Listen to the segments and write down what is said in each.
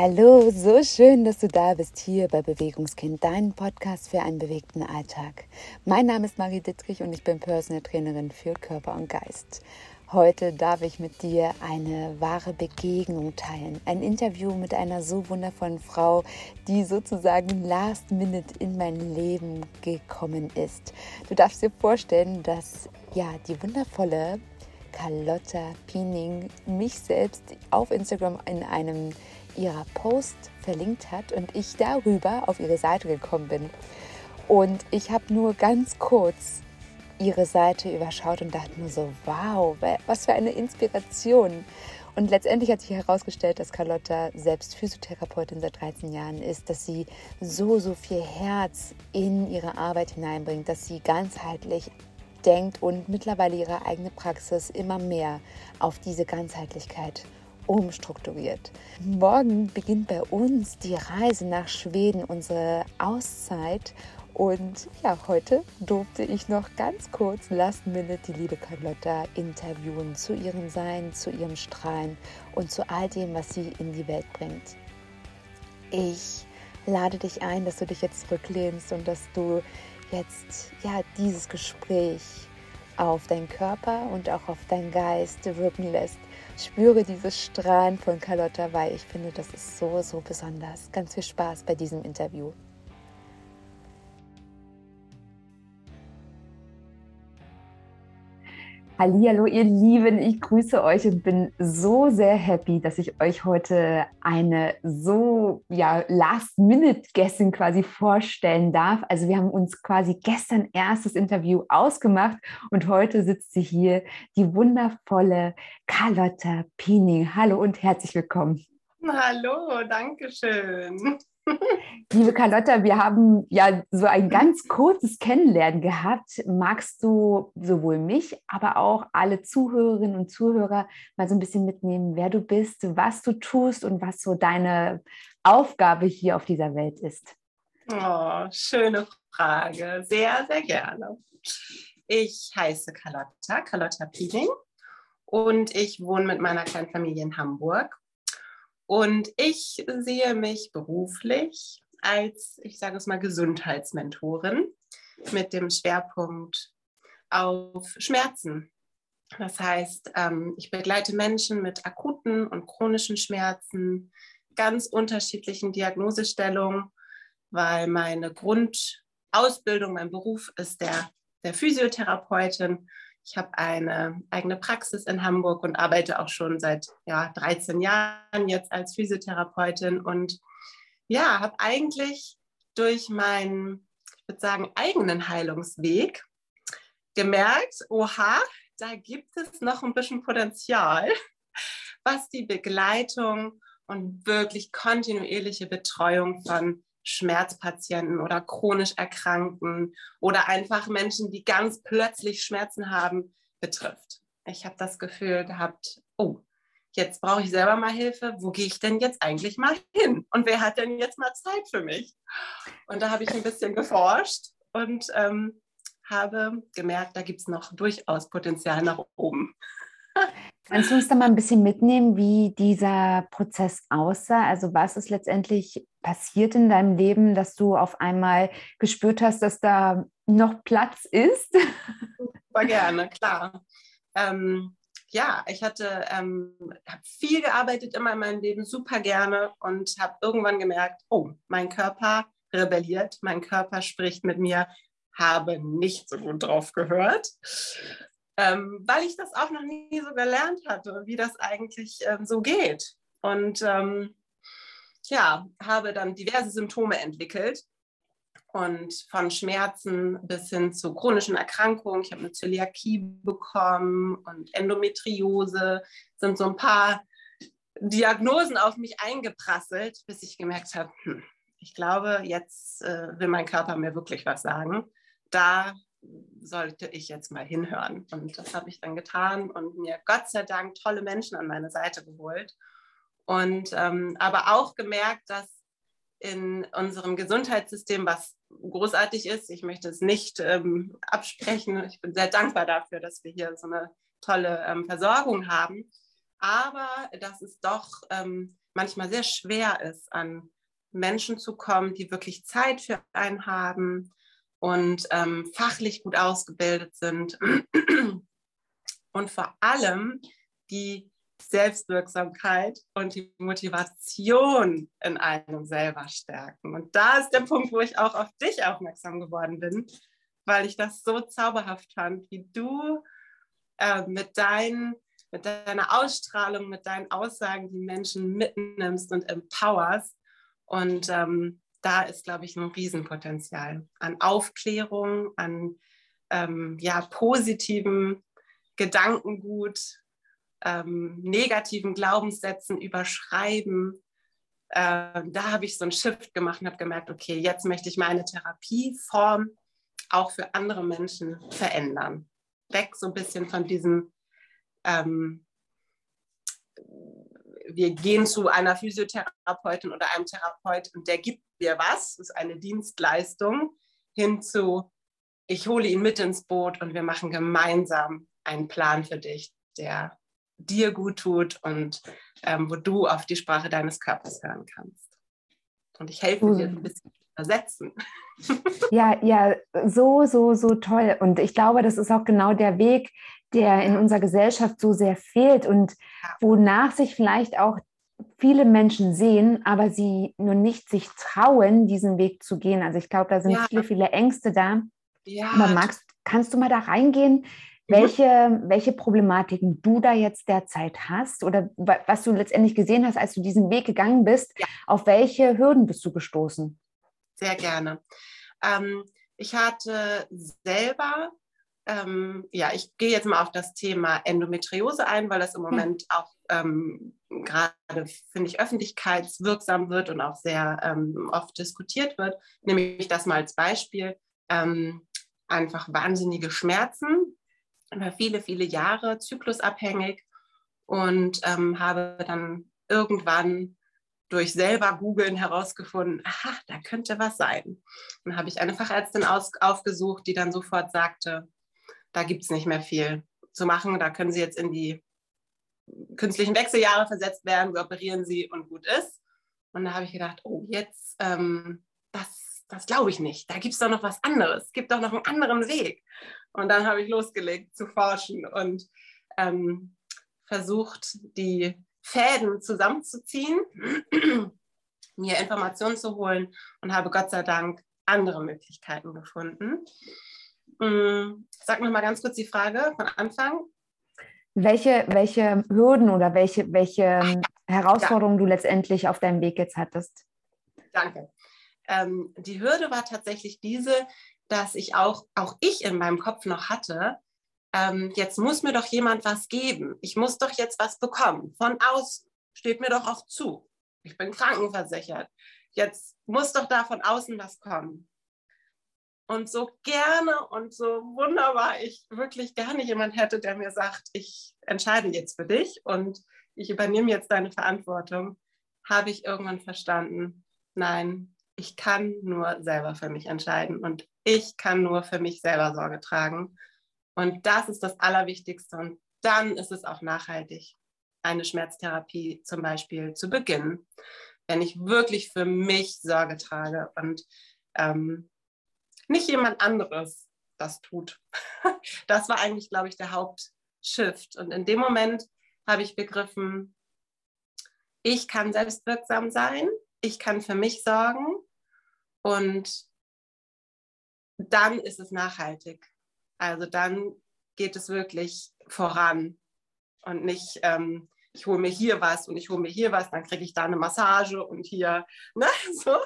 Hallo, so schön, dass du da bist hier bei Bewegungskind, dein Podcast für einen bewegten Alltag. Mein Name ist Marie Dittrich und ich bin Personal Trainerin für Körper und Geist. Heute darf ich mit dir eine wahre Begegnung teilen. Ein Interview mit einer so wundervollen Frau, die sozusagen last minute in mein Leben gekommen ist. Du darfst dir vorstellen, dass ja die wundervolle Carlotta Piening mich selbst auf Instagram in einem ihrer Post verlinkt hat und ich darüber auf ihre Seite gekommen bin. Und ich habe nur ganz kurz ihre Seite überschaut und dachte nur so, wow, was für eine Inspiration. Und letztendlich hat sich herausgestellt, dass Carlotta selbst Physiotherapeutin seit 13 Jahren ist, dass sie so, so viel Herz in ihre Arbeit hineinbringt, dass sie ganzheitlich denkt und mittlerweile ihre eigene Praxis immer mehr auf diese Ganzheitlichkeit umstrukturiert. Morgen beginnt bei uns die Reise nach Schweden, unsere Auszeit. Und ja, heute durfte ich noch ganz kurz Last Minute die liebe Carlotta interviewen zu ihrem Sein, zu ihrem Strahlen und zu all dem, was sie in die Welt bringt. Ich lade dich ein, dass du dich jetzt zurücklehnst und dass du jetzt ja dieses Gespräch auf deinen Körper und auch auf deinen Geist wirken lässt. Spüre dieses Strahlen von Carlotta, weil ich finde, das ist so, so besonders. Ganz viel Spaß bei diesem Interview. Hallo, ihr Lieben, ich grüße euch und bin so sehr happy, dass ich euch heute eine so ja Last-Minute-Gästin quasi vorstellen darf. Also wir haben uns quasi gestern erst das Interview ausgemacht und heute sitzt sie hier, die wundervolle Carlotta Piening. Hallo und herzlich willkommen. Hallo, danke schön. Liebe Carlotta, wir haben ja so ein ganz kurzes Kennenlernen gehabt. Magst du sowohl mich, aber auch alle Zuhörerinnen und Zuhörer mal so ein bisschen mitnehmen, wer du bist, was du tust und was so deine Aufgabe hier auf dieser Welt ist? Oh, schöne Frage. Sehr, sehr gerne. Ich heiße Carlotta, Carlotta Pieling und ich wohne mit meiner kleinen Familie in Hamburg und ich sehe mich beruflich als, ich sage es mal, Gesundheitsmentorin mit dem Schwerpunkt auf Schmerzen. Das heißt, ähm, ich begleite Menschen mit akuten und chronischen Schmerzen, ganz unterschiedlichen Diagnosestellungen, weil meine Grundausbildung, mein Beruf ist der, der Physiotherapeutin ich habe eine eigene Praxis in Hamburg und arbeite auch schon seit ja, 13 Jahren jetzt als Physiotherapeutin und ja, habe eigentlich durch meinen, ich würde sagen, eigenen Heilungsweg gemerkt, oha, da gibt es noch ein bisschen Potenzial, was die Begleitung und wirklich kontinuierliche Betreuung von Schmerzpatienten oder chronisch Erkrankten oder einfach Menschen, die ganz plötzlich Schmerzen haben, betrifft. Ich habe das Gefühl gehabt, oh, jetzt brauche ich selber mal Hilfe. Wo gehe ich denn jetzt eigentlich mal hin? Und wer hat denn jetzt mal Zeit für mich? Und da habe ich ein bisschen geforscht und ähm, habe gemerkt, da gibt es noch durchaus Potenzial nach oben. Kannst du uns da mal ein bisschen mitnehmen, wie dieser Prozess aussah? Also was ist letztendlich passiert in deinem Leben, dass du auf einmal gespürt hast, dass da noch Platz ist? Super gerne, klar. Ähm, ja, ich hatte ähm, viel gearbeitet immer in meinem Leben, super gerne und habe irgendwann gemerkt, oh, mein Körper rebelliert, mein Körper spricht mit mir, habe nicht so gut drauf gehört ähm, weil ich das auch noch nie so gelernt hatte, wie das eigentlich ähm, so geht. Und ähm, ja, habe dann diverse Symptome entwickelt und von Schmerzen bis hin zu chronischen Erkrankungen. Ich habe eine Zöliakie bekommen und Endometriose sind so ein paar Diagnosen auf mich eingeprasselt, bis ich gemerkt habe, hm, ich glaube, jetzt äh, will mein Körper mir wirklich was sagen. Da sollte ich jetzt mal hinhören. Und das habe ich dann getan und mir Gott sei Dank tolle Menschen an meine Seite geholt. Und ähm, aber auch gemerkt, dass in unserem Gesundheitssystem, was großartig ist, ich möchte es nicht ähm, absprechen, ich bin sehr dankbar dafür, dass wir hier so eine tolle ähm, Versorgung haben, aber dass es doch ähm, manchmal sehr schwer ist, an Menschen zu kommen, die wirklich Zeit für einen haben und ähm, fachlich gut ausgebildet sind. Und vor allem die Selbstwirksamkeit und die Motivation in einem selber stärken. Und da ist der Punkt, wo ich auch auf dich aufmerksam geworden bin, weil ich das so zauberhaft fand, wie du äh, mit, dein, mit deiner Ausstrahlung, mit deinen Aussagen die Menschen mitnimmst und empowerst. Und ähm, da ist, glaube ich, ein Riesenpotenzial an Aufklärung, an ähm, ja, positiven Gedankengut, ähm, negativen Glaubenssätzen überschreiben. Äh, da habe ich so einen Shift gemacht und habe gemerkt, okay, jetzt möchte ich meine Therapieform auch für andere Menschen verändern. Weg so ein bisschen von diesem, ähm, wir gehen zu einer Physiotherapeutin oder einem Therapeut und der gibt dir was, ist eine Dienstleistung, hin zu, ich hole ihn mit ins Boot und wir machen gemeinsam einen Plan für dich, der dir gut tut und ähm, wo du auf die Sprache deines Körpers hören kannst. Und ich helfe dir ein bisschen übersetzen. Ja, ja, so, so, so toll. Und ich glaube, das ist auch genau der Weg, der in unserer Gesellschaft so sehr fehlt und wonach sich vielleicht auch viele Menschen sehen, aber sie nur nicht sich trauen, diesen Weg zu gehen. Also ich glaube, da sind ja. viele, viele Ängste da. Ja. Aber magst, kannst du mal da reingehen. Welche, welche Problematiken du da jetzt derzeit hast oder was du letztendlich gesehen hast, als du diesen Weg gegangen bist. Ja. Auf welche Hürden bist du gestoßen? Sehr gerne. Ähm, ich hatte selber, ähm, ja, ich gehe jetzt mal auf das Thema Endometriose ein, weil das im Moment ja. auch ähm, gerade, finde ich, öffentlichkeitswirksam wird und auch sehr ähm, oft diskutiert wird. Nehme ich das mal als Beispiel. Ähm, einfach wahnsinnige Schmerzen, über viele, viele Jahre zyklusabhängig und ähm, habe dann irgendwann durch selber googeln herausgefunden, aha, da könnte was sein. Dann habe ich eine Fachärztin aus, aufgesucht, die dann sofort sagte, da gibt es nicht mehr viel zu machen, da können Sie jetzt in die künstlichen Wechseljahre versetzt werden, wir operieren Sie und gut ist. Und da habe ich gedacht, oh, jetzt, ähm, das, das glaube ich nicht, da gibt es doch noch was anderes, es gibt doch noch einen anderen Weg. Und dann habe ich losgelegt zu forschen und ähm, versucht, die Fäden zusammenzuziehen, mir Informationen zu holen und habe Gott sei Dank andere Möglichkeiten gefunden. Mm, sag noch mal ganz kurz die Frage von Anfang. Welche, welche Hürden oder welche, welche ähm, Herausforderungen ja. du letztendlich auf deinem Weg jetzt hattest? Danke. Ähm, die Hürde war tatsächlich diese, dass ich auch, auch ich in meinem Kopf noch hatte, ähm, jetzt muss mir doch jemand was geben. Ich muss doch jetzt was bekommen. Von außen steht mir doch auch zu. Ich bin krankenversichert. Jetzt muss doch da von außen was kommen. Und so gerne und so wunderbar ich wirklich gerne jemand hätte, der mir sagt, ich entscheide jetzt für dich und ich übernehme jetzt deine Verantwortung, habe ich irgendwann verstanden, nein, ich kann nur selber für mich entscheiden und ich kann nur für mich selber Sorge tragen. Und das ist das Allerwichtigste. Und dann ist es auch nachhaltig, eine Schmerztherapie zum Beispiel zu beginnen, wenn ich wirklich für mich Sorge trage und ähm, nicht jemand anderes das tut. Das war eigentlich, glaube ich, der Hauptshift. Und in dem Moment habe ich begriffen, ich kann selbstwirksam sein, ich kann für mich sorgen und dann ist es nachhaltig. Also dann geht es wirklich voran und nicht, ähm, ich hole mir hier was und ich hole mir hier was, dann kriege ich da eine Massage und hier, ne, so.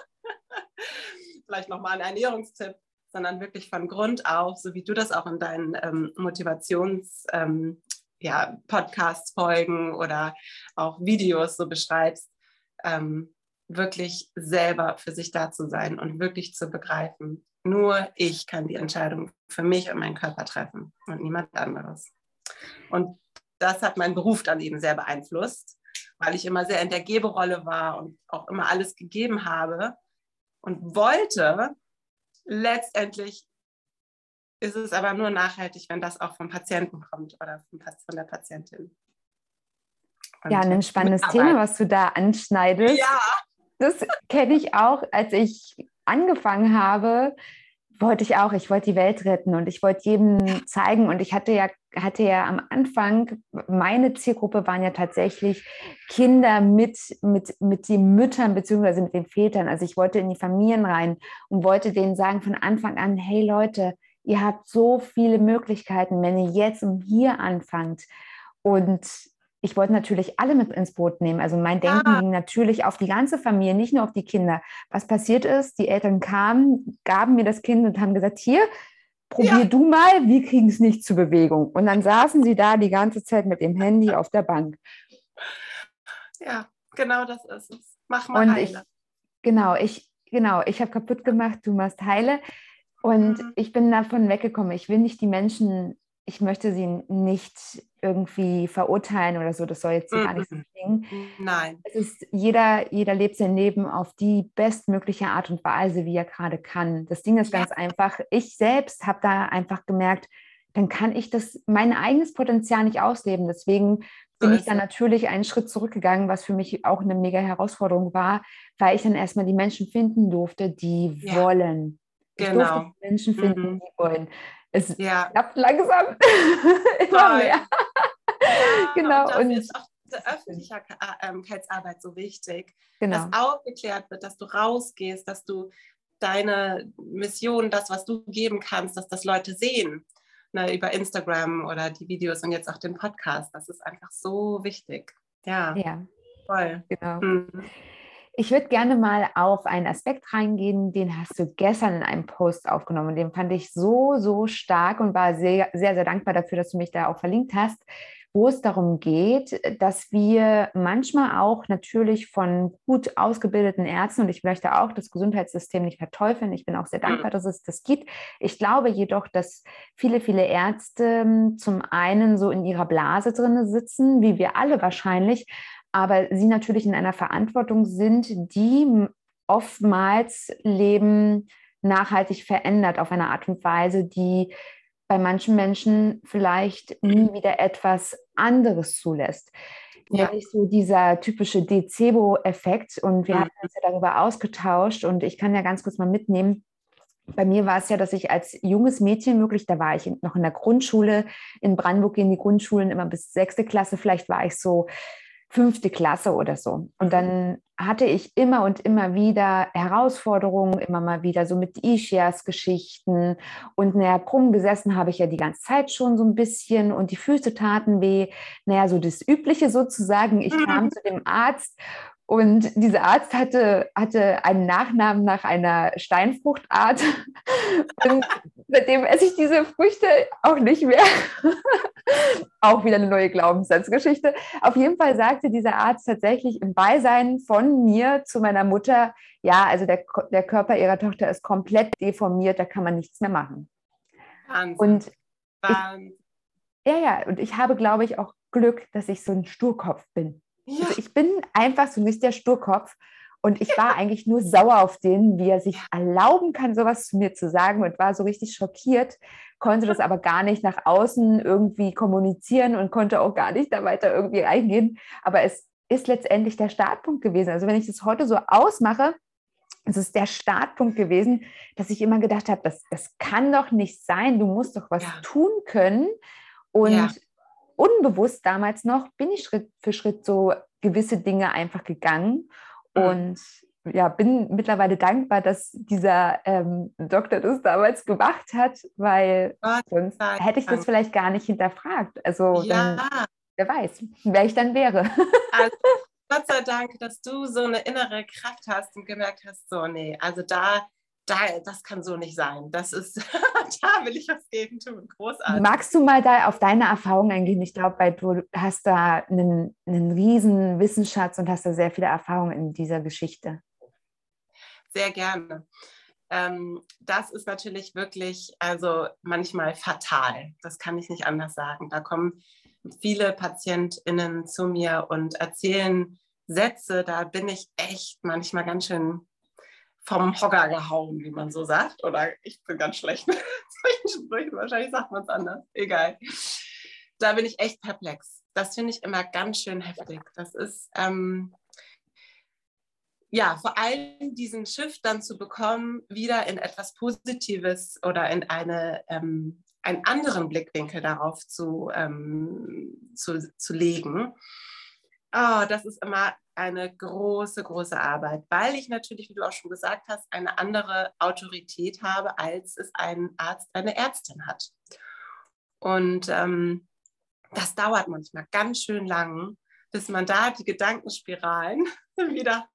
Vielleicht nochmal ein Ernährungstipp, sondern wirklich von Grund auf, so wie du das auch in deinen ähm, Motivations- ähm, ja, Podcasts folgen oder auch Videos so beschreibst, ähm, wirklich selber für sich da zu sein und wirklich zu begreifen, nur ich kann die Entscheidung für mich und meinen Körper treffen und niemand anderes. Und das hat meinen Beruf dann eben sehr beeinflusst, weil ich immer sehr in der Geberolle war und auch immer alles gegeben habe und wollte. Letztendlich ist es aber nur nachhaltig, wenn das auch vom Patienten kommt oder von der Patientin. ja, ein spannendes Thema, was du da anschneidest. Ja. Das kenne ich auch, als ich angefangen habe, wollte ich auch, ich wollte die Welt retten und ich wollte jedem zeigen und ich hatte ja, hatte ja am Anfang, meine Zielgruppe waren ja tatsächlich Kinder mit, mit, mit den Müttern beziehungsweise mit den Vätern. Also ich wollte in die Familien rein und wollte denen sagen von Anfang an, hey Leute, ihr habt so viele Möglichkeiten, wenn ihr jetzt und hier anfangt. Und ich wollte natürlich alle mit ins Boot nehmen. Also mein Denken ja. ging natürlich auf die ganze Familie, nicht nur auf die Kinder. Was passiert ist, die Eltern kamen, gaben mir das Kind und haben gesagt, hier, probier ja. du mal, wir kriegen es nicht zur Bewegung. Und dann saßen sie da die ganze Zeit mit dem Handy auf der Bank. Ja, genau das ist es. Mach mal und Heile. Ich, genau, ich, genau, ich habe kaputt gemacht, du machst Heile. Und mhm. ich bin davon weggekommen. Ich will nicht die Menschen ich möchte sie nicht irgendwie verurteilen oder so, das soll jetzt gar nicht so mhm. klingen. Nein. Es ist, jeder, jeder lebt sein Leben auf die bestmögliche Art und Weise, wie er gerade kann. Das Ding ist ja. ganz einfach, ich selbst habe da einfach gemerkt, dann kann ich das, mein eigenes Potenzial nicht ausleben. Deswegen bin so ich dann natürlich einen Schritt zurückgegangen, was für mich auch eine mega Herausforderung war, weil ich dann erstmal die Menschen finden durfte, die ja. wollen. Ich genau. Menschen finden, mhm. die wollen. Es ja. klappt langsam immer mehr. Ja, genau. Und, und ist auch die Öffentlichkeitsarbeit so wichtig, genau. dass aufgeklärt wird, dass du rausgehst, dass du deine Mission, das, was du geben kannst, dass das Leute sehen. Ne, über Instagram oder die Videos und jetzt auch den Podcast. Das ist einfach so wichtig. Ja. Ja. Voll. Genau. Mhm. Ich würde gerne mal auf einen Aspekt reingehen, den hast du gestern in einem Post aufgenommen. Den fand ich so, so stark und war sehr, sehr, sehr dankbar dafür, dass du mich da auch verlinkt hast, wo es darum geht, dass wir manchmal auch natürlich von gut ausgebildeten Ärzten, und ich möchte auch das Gesundheitssystem nicht verteufeln, ich bin auch sehr dankbar, dass es das gibt. Ich glaube jedoch, dass viele, viele Ärzte hm, zum einen so in ihrer Blase drin sitzen, wie wir alle wahrscheinlich, aber sie natürlich in einer Verantwortung sind, die oftmals Leben nachhaltig verändert auf eine Art und Weise, die bei manchen Menschen vielleicht nie wieder etwas anderes zulässt. Ja. Nämlich so dieser typische Dezebo-Effekt. Und wir mhm. haben uns ja darüber ausgetauscht. Und ich kann ja ganz kurz mal mitnehmen. Bei mir war es ja, dass ich als junges Mädchen wirklich, da war ich noch in der Grundschule in Brandenburg, in die Grundschulen immer bis sechste Klasse, vielleicht war ich so fünfte Klasse oder so. Und mhm. dann hatte ich immer und immer wieder Herausforderungen, immer mal wieder so mit Ischias-Geschichten. Und naja, krumm gesessen habe ich ja die ganze Zeit schon so ein bisschen und die Füße taten weh. Naja, so das Übliche sozusagen. Ich mhm. kam zu dem Arzt und dieser Arzt hatte, hatte einen Nachnamen nach einer Steinfruchtart. Und seitdem esse ich diese Früchte auch nicht mehr. auch wieder eine neue Glaubenssatzgeschichte. Auf jeden Fall sagte dieser Arzt tatsächlich im Beisein von mir zu meiner Mutter, ja, also der, der Körper ihrer Tochter ist komplett deformiert, da kann man nichts mehr machen. Wahnsinn. Und. Ich, ja, ja, und ich habe, glaube ich, auch Glück, dass ich so ein Sturkopf bin. Ja. Also ich bin einfach so nicht der Sturkopf. Und ich war eigentlich nur sauer auf den, wie er sich erlauben kann, sowas zu mir zu sagen und war so richtig schockiert, konnte das aber gar nicht nach außen irgendwie kommunizieren und konnte auch gar nicht da weiter irgendwie eingehen. Aber es ist letztendlich der Startpunkt gewesen. Also wenn ich das heute so ausmache, es ist der Startpunkt gewesen, dass ich immer gedacht habe, das, das kann doch nicht sein, du musst doch was ja. tun können. Und ja unbewusst damals noch bin ich Schritt für Schritt so gewisse Dinge einfach gegangen mhm. und ja, bin mittlerweile dankbar, dass dieser ähm, Doktor das damals gemacht hat, weil Gott sonst hätte ich das vielleicht gar nicht hinterfragt. Also ja. dann, wer weiß, wer ich dann wäre. Also, Gott sei Dank, dass du so eine innere Kraft hast und gemerkt hast, so, nee, also da da, das kann so nicht sein. Das ist, da will ich was gegen tun. Großartig. Magst du mal da auf deine Erfahrung eingehen? Ich glaube, weil du hast da einen, einen riesen Wissensschatz und hast da sehr viele Erfahrungen in dieser Geschichte. Sehr gerne. Ähm, das ist natürlich wirklich, also manchmal fatal. Das kann ich nicht anders sagen. Da kommen viele PatientInnen zu mir und erzählen Sätze, da bin ich echt manchmal ganz schön vom Hocker gehauen, wie man so sagt. Oder ich bin ganz schlecht mit solchen Sprüchen. Wahrscheinlich sagt man es anders. Egal. Da bin ich echt perplex. das finde ich immer ganz schön heftig. Das ist, ähm, ja, vor allem diesen Shift dann zu bekommen, wieder in etwas Positives oder in eine, ähm, einen anderen Blickwinkel darauf zu, ähm, zu, zu legen. Oh, das ist immer eine große, große Arbeit, weil ich natürlich, wie du auch schon gesagt hast, eine andere Autorität habe, als es ein Arzt, eine Ärztin hat. Und ähm, das dauert manchmal ganz schön lang, bis man da die Gedankenspiralen wieder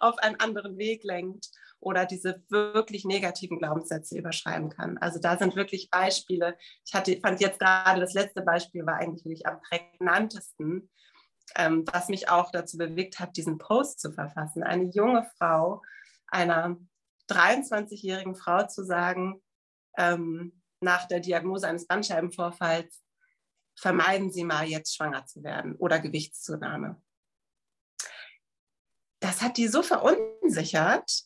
auf einen anderen Weg lenkt oder diese wirklich negativen Glaubenssätze überschreiben kann. Also da sind wirklich Beispiele. Ich hatte, fand jetzt gerade das letzte Beispiel war eigentlich wirklich am prägnantesten, ähm, was mich auch dazu bewegt hat, diesen Post zu verfassen. Eine junge Frau, einer 23-jährigen Frau zu sagen, ähm, nach der Diagnose eines Bandscheibenvorfalls, vermeiden Sie mal jetzt schwanger zu werden oder Gewichtszunahme das hat die so verunsichert.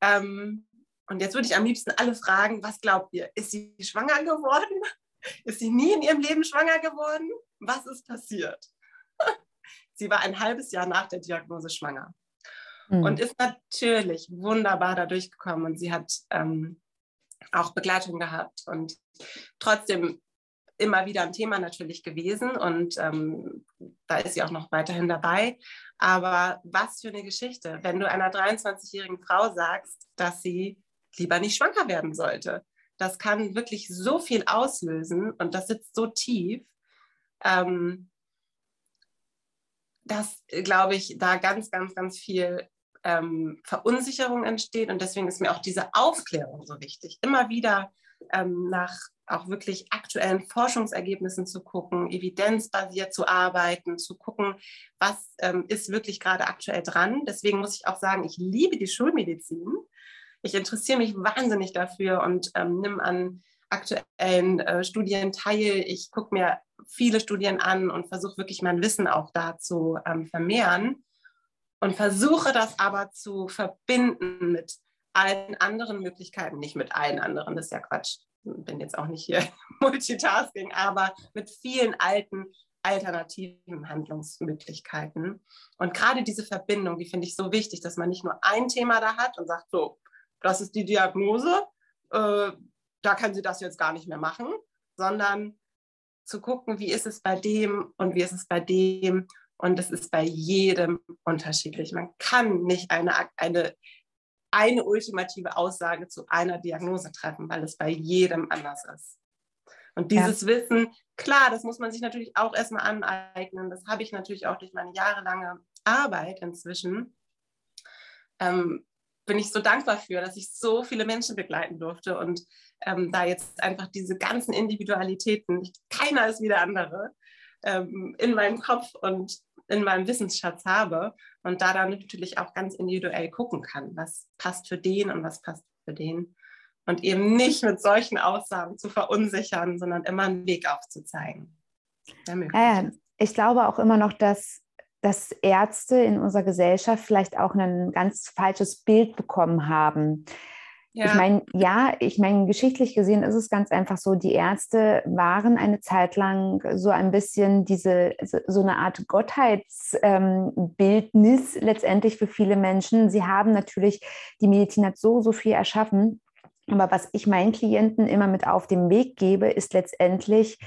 Ähm, und jetzt würde ich am liebsten alle fragen, was glaubt ihr? Ist sie schwanger geworden? Ist sie nie in ihrem Leben schwanger geworden? Was ist passiert? Sie war ein halbes Jahr nach der Diagnose schwanger mhm. und ist natürlich wunderbar da durchgekommen und sie hat ähm, auch Begleitung gehabt und trotzdem immer wieder ein Thema natürlich gewesen und ähm, da ist sie auch noch weiterhin dabei. Aber was für eine Geschichte, wenn du einer 23-jährigen Frau sagst, dass sie lieber nicht schwanger werden sollte. Das kann wirklich so viel auslösen und das sitzt so tief, ähm, dass, glaube ich, da ganz, ganz, ganz viel ähm, Verunsicherung entsteht. Und deswegen ist mir auch diese Aufklärung so wichtig. Immer wieder ähm, nach auch wirklich aktuellen Forschungsergebnissen zu gucken, evidenzbasiert zu arbeiten, zu gucken, was ähm, ist wirklich gerade aktuell dran. Deswegen muss ich auch sagen, ich liebe die Schulmedizin. Ich interessiere mich wahnsinnig dafür und ähm, nimm an aktuellen äh, Studien teil. Ich gucke mir viele Studien an und versuche wirklich mein Wissen auch dazu ähm, vermehren und versuche das aber zu verbinden mit allen anderen Möglichkeiten, nicht mit allen anderen, das ist ja Quatsch, bin jetzt auch nicht hier Multitasking, aber mit vielen alten alternativen Handlungsmöglichkeiten. Und gerade diese Verbindung, die finde ich so wichtig, dass man nicht nur ein Thema da hat und sagt, so, das ist die Diagnose, äh, da kann sie das jetzt gar nicht mehr machen, sondern zu gucken, wie ist es bei dem und wie ist es bei dem. Und es ist bei jedem unterschiedlich. Man kann nicht eine, eine eine ultimative Aussage zu einer Diagnose treffen, weil es bei jedem anders ist. Und dieses ja. Wissen, klar, das muss man sich natürlich auch erstmal aneignen. Das habe ich natürlich auch durch meine jahrelange Arbeit inzwischen. Ähm, bin ich so dankbar für, dass ich so viele Menschen begleiten durfte und ähm, da jetzt einfach diese ganzen Individualitäten, keiner ist wie der andere, ähm, in meinem Kopf und in meinem Wissensschatz habe und da dann natürlich auch ganz individuell gucken kann, was passt für den und was passt für den. Und eben nicht mit solchen Aussagen zu verunsichern, sondern immer einen Weg aufzuzeigen. Ja, ich glaube auch immer noch, dass, dass Ärzte in unserer Gesellschaft vielleicht auch ein ganz falsches Bild bekommen haben. Ja. Ich meine, ja, ich meine, geschichtlich gesehen ist es ganz einfach so, die Ärzte waren eine Zeit lang so ein bisschen diese, so eine Art Gottheitsbildnis ähm, letztendlich für viele Menschen. Sie haben natürlich, die Medizin hat so, so viel erschaffen. Aber was ich meinen Klienten immer mit auf den Weg gebe, ist letztendlich,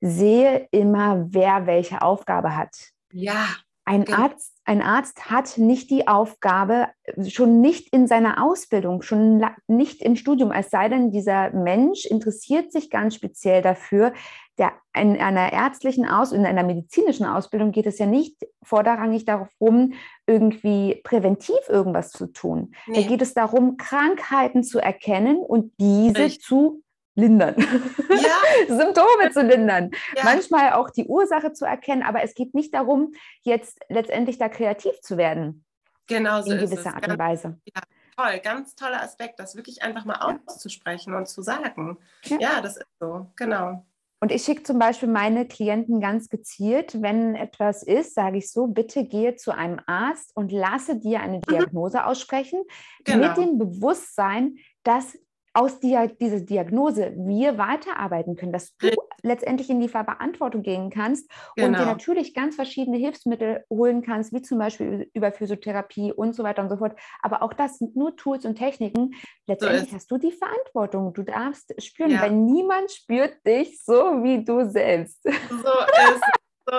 sehe immer, wer welche Aufgabe hat. Ja. Ein genau. Arzt, ein Arzt hat nicht die Aufgabe, schon nicht in seiner Ausbildung, schon nicht im Studium, es sei denn, dieser Mensch interessiert sich ganz speziell dafür. Der, in einer ärztlichen Aus, in einer medizinischen Ausbildung geht es ja nicht vorderrangig darum, irgendwie präventiv irgendwas zu tun. Nee. Da geht es darum, Krankheiten zu erkennen und diese Richtig. zu lindern. Ja. Symptome zu lindern. Ja. Manchmal auch die Ursache zu erkennen, aber es geht nicht darum, jetzt letztendlich da kreativ zu werden. Genau so in gewisser Art und Weise. Ja, toll, ganz toller Aspekt, das wirklich einfach mal auszusprechen und zu sagen. Ja, das ist so, genau. Und ich schicke zum Beispiel meine Klienten ganz gezielt, wenn etwas ist, sage ich so, bitte gehe zu einem Arzt und lasse dir eine mhm. Diagnose aussprechen, genau. mit dem Bewusstsein, dass aus dieser, dieser Diagnose wir weiterarbeiten können, dass du letztendlich in die Verantwortung gehen kannst genau. und dir genau. natürlich ganz verschiedene Hilfsmittel holen kannst, wie zum Beispiel über Physiotherapie und so weiter und so fort. Aber auch das sind nur Tools und Techniken. Letztendlich so hast du die Verantwortung. Du darfst spüren, ja. weil niemand spürt dich so wie du selbst. So ist so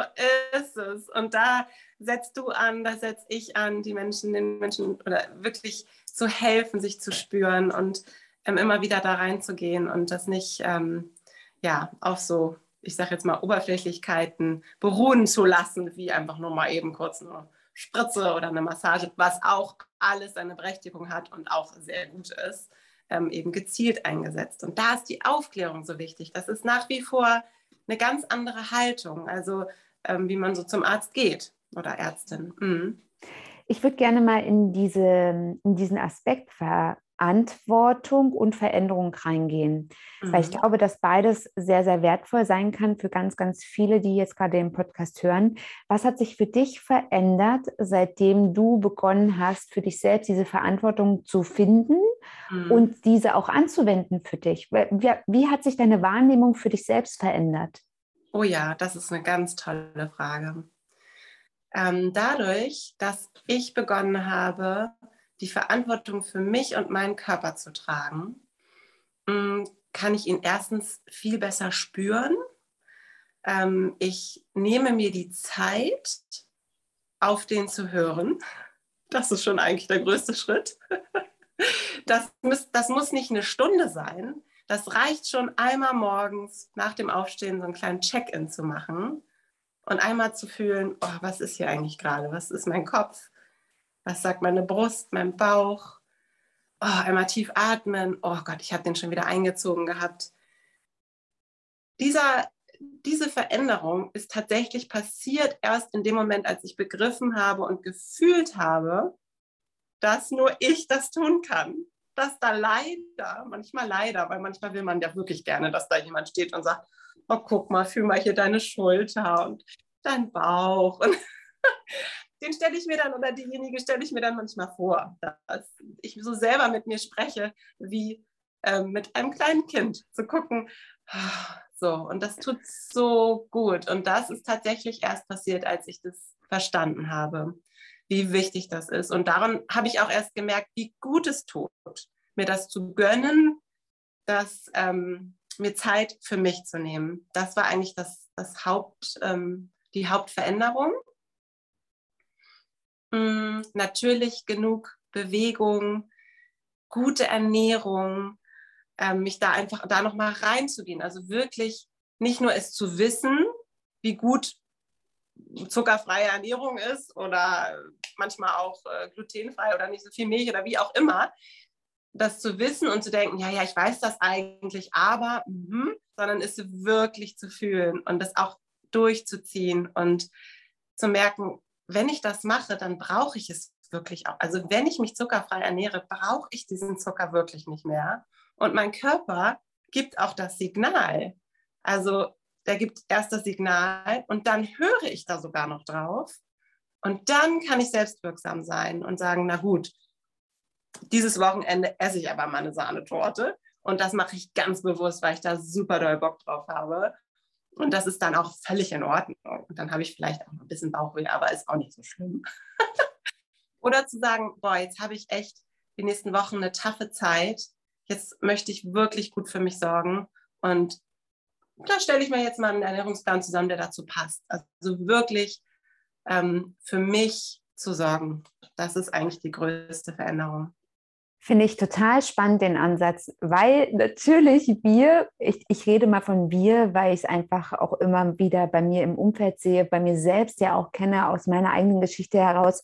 ist es. Und da setzt du an, da setze ich an, die Menschen, den Menschen oder wirklich zu helfen, sich zu spüren und immer wieder da reinzugehen und das nicht ähm, ja, auf so, ich sage jetzt mal, Oberflächlichkeiten beruhen zu lassen, wie einfach nur mal eben kurz eine Spritze oder eine Massage, was auch alles seine Berechtigung hat und auch sehr gut ist, ähm, eben gezielt eingesetzt. Und da ist die Aufklärung so wichtig. Das ist nach wie vor eine ganz andere Haltung, also ähm, wie man so zum Arzt geht oder Ärztin. Mhm. Ich würde gerne mal in, diese, in diesen Aspekt Verantwortung und Veränderung reingehen, mhm. weil ich mhm. glaube, dass beides sehr, sehr wertvoll sein kann für ganz, ganz viele, die jetzt gerade den Podcast hören. Was hat sich für dich verändert, seitdem du begonnen hast, für dich selbst diese Verantwortung zu finden mhm. und diese auch anzuwenden für dich? Wie, wie hat sich deine Wahrnehmung für dich selbst verändert? Oh ja, das ist eine ganz tolle Frage. Ähm, dadurch, dass ich begonnen habe, die Verantwortung für mich und meinen Körper zu tragen, mm, kann ich ihn erstens viel besser spüren. Ähm, ich nehme mir die Zeit, auf den zu hören. Das ist schon eigentlich der größte Schritt. Das, muss, das muss nicht eine Stunde sein. Das reicht schon einmal morgens nach dem Aufstehen so einen kleinen Check-in zu machen und einmal zu fühlen, oh, was ist hier eigentlich gerade? Was ist mein Kopf? Was sagt meine Brust, mein Bauch? Oh, einmal tief atmen. Oh Gott, ich habe den schon wieder eingezogen gehabt. Dieser, diese Veränderung ist tatsächlich passiert erst in dem Moment, als ich begriffen habe und gefühlt habe, dass nur ich das tun kann. Dass da leider, manchmal leider, weil manchmal will man ja wirklich gerne, dass da jemand steht und sagt, oh, guck mal, fühl mal hier deine Schulter und dein Bauch. Und den stelle ich mir dann oder diejenige stelle ich mir dann manchmal vor, dass ich so selber mit mir spreche, wie äh, mit einem kleinen Kind, zu gucken, so, und das tut so gut. Und das ist tatsächlich erst passiert, als ich das verstanden habe, wie wichtig das ist. Und daran habe ich auch erst gemerkt, wie gut es tut, mir das zu gönnen, dass ähm, mir Zeit für mich zu nehmen. Das war eigentlich das, das Haupt, ähm, die Hauptveränderung. Mm, natürlich genug Bewegung, gute Ernährung, ähm, mich da einfach da noch mal reinzugehen. Also wirklich nicht nur es zu wissen, wie gut zuckerfreie Ernährung ist oder manchmal auch äh, glutenfrei oder nicht so viel Milch oder wie auch immer, das zu wissen und zu denken, ja, ja, ich weiß das eigentlich, aber, mh, sondern es wirklich zu fühlen und das auch durchzuziehen und zu merken, wenn ich das mache, dann brauche ich es wirklich auch. Also wenn ich mich zuckerfrei ernähre, brauche ich diesen Zucker wirklich nicht mehr. Und mein Körper gibt auch das Signal. Also der gibt erst das Signal und dann höre ich da sogar noch drauf. Und dann kann ich selbstwirksam sein und sagen, na gut, dieses Wochenende esse ich aber meine Sahnetorte. Und das mache ich ganz bewusst, weil ich da super doll Bock drauf habe. Und das ist dann auch völlig in Ordnung. Und dann habe ich vielleicht auch ein bisschen Bauchweh, aber ist auch nicht so schlimm. Oder zu sagen, boah, jetzt habe ich echt die nächsten Wochen eine taffe Zeit. Jetzt möchte ich wirklich gut für mich sorgen. Und da stelle ich mir jetzt mal einen Ernährungsplan zusammen, der dazu passt. Also wirklich ähm, für mich zu sorgen. Das ist eigentlich die größte Veränderung. Finde ich total spannend, den Ansatz, weil natürlich wir, ich, ich rede mal von wir, weil ich es einfach auch immer wieder bei mir im Umfeld sehe, bei mir selbst ja auch kenne aus meiner eigenen Geschichte heraus,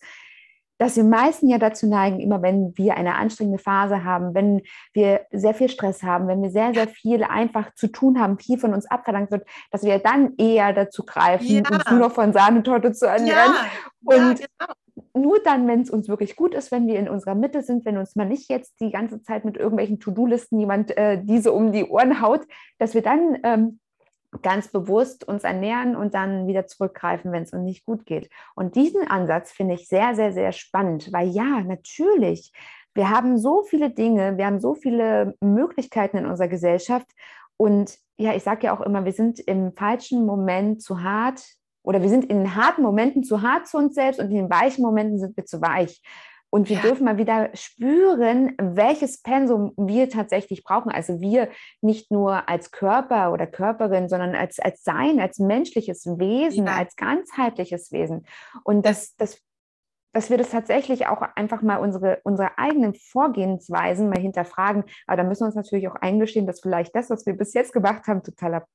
dass wir meisten ja dazu neigen, immer wenn wir eine anstrengende Phase haben, wenn wir sehr viel Stress haben, wenn wir sehr, sehr viel einfach zu tun haben, viel von uns abverlangt wird, dass wir dann eher dazu greifen, ja. uns nur noch von Sahnetorte zu ernähren. Ja. Und ja, genau nur dann, wenn es uns wirklich gut ist, wenn wir in unserer Mitte sind, wenn uns mal nicht jetzt die ganze Zeit mit irgendwelchen To-Do-Listen jemand äh, diese um die Ohren haut, dass wir dann ähm, ganz bewusst uns ernähren und dann wieder zurückgreifen, wenn es uns nicht gut geht. Und diesen Ansatz finde ich sehr, sehr, sehr spannend, weil ja, natürlich, wir haben so viele Dinge, wir haben so viele Möglichkeiten in unserer Gesellschaft und ja, ich sage ja auch immer, wir sind im falschen Moment zu hart oder wir sind in harten Momenten zu hart zu uns selbst und in den weichen Momenten sind wir zu weich. Und wir ja. dürfen mal wieder spüren, welches Pensum wir tatsächlich brauchen. Also wir nicht nur als Körper oder Körperin, sondern als, als Sein, als menschliches Wesen, ja. als ganzheitliches Wesen. Und das, das, dass wir das tatsächlich auch einfach mal unsere, unsere eigenen Vorgehensweisen mal hinterfragen. Aber da müssen wir uns natürlich auch eingestehen, dass vielleicht das, was wir bis jetzt gemacht haben, totaler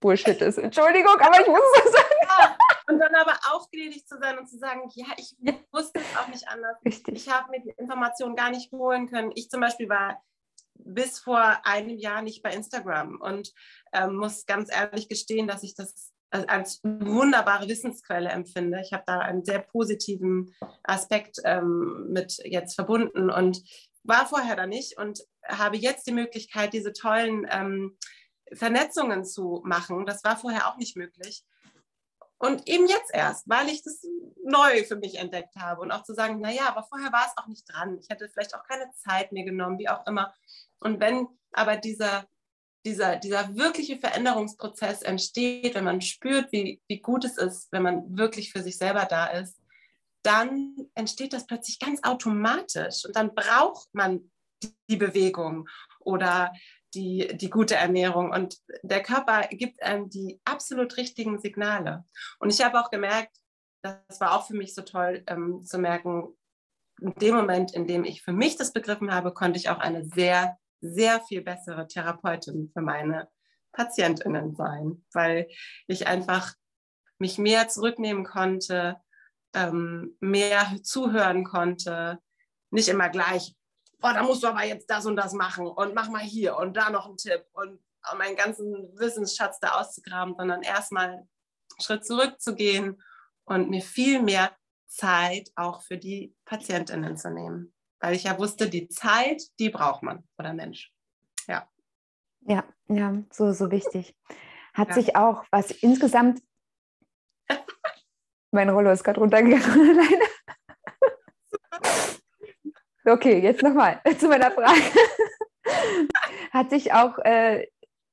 Bullshit ist. Entschuldigung, aber ich muss es sagen. Und dann aber auch gnädig zu sein und zu sagen, ja, ich wusste es auch nicht anders. Richtig. Ich habe mir die Informationen gar nicht holen können. Ich zum Beispiel war bis vor einem Jahr nicht bei Instagram und ähm, muss ganz ehrlich gestehen, dass ich das als wunderbare Wissensquelle empfinde. Ich habe da einen sehr positiven Aspekt ähm, mit jetzt verbunden und war vorher da nicht und habe jetzt die Möglichkeit, diese tollen ähm, Vernetzungen zu machen. Das war vorher auch nicht möglich. Und eben jetzt erst, weil ich das neu für mich entdeckt habe und auch zu sagen, naja, aber vorher war es auch nicht dran. Ich hätte vielleicht auch keine Zeit mir genommen, wie auch immer. Und wenn aber dieser, dieser, dieser wirkliche Veränderungsprozess entsteht, wenn man spürt, wie, wie gut es ist, wenn man wirklich für sich selber da ist, dann entsteht das plötzlich ganz automatisch und dann braucht man die Bewegung oder die, die gute Ernährung. Und der Körper gibt einem die absolut richtigen Signale. Und ich habe auch gemerkt, das war auch für mich so toll ähm, zu merken, in dem Moment, in dem ich für mich das begriffen habe, konnte ich auch eine sehr, sehr viel bessere Therapeutin für meine Patientinnen sein, weil ich einfach mich mehr zurücknehmen konnte, ähm, mehr zuhören konnte, nicht immer gleich oh, da musst du aber jetzt das und das machen und mach mal hier und da noch einen Tipp und meinen ganzen Wissensschatz da auszugraben, sondern erstmal einen Schritt zurückzugehen und mir viel mehr Zeit auch für die Patientinnen zu nehmen. Weil ich ja wusste, die Zeit, die braucht man oder Mensch. Ja. Ja, ja, so, so wichtig. Hat ja. sich auch was insgesamt. mein Rollo ist gerade runtergegangen. Okay, jetzt nochmal zu meiner Frage. Hat sich auch äh,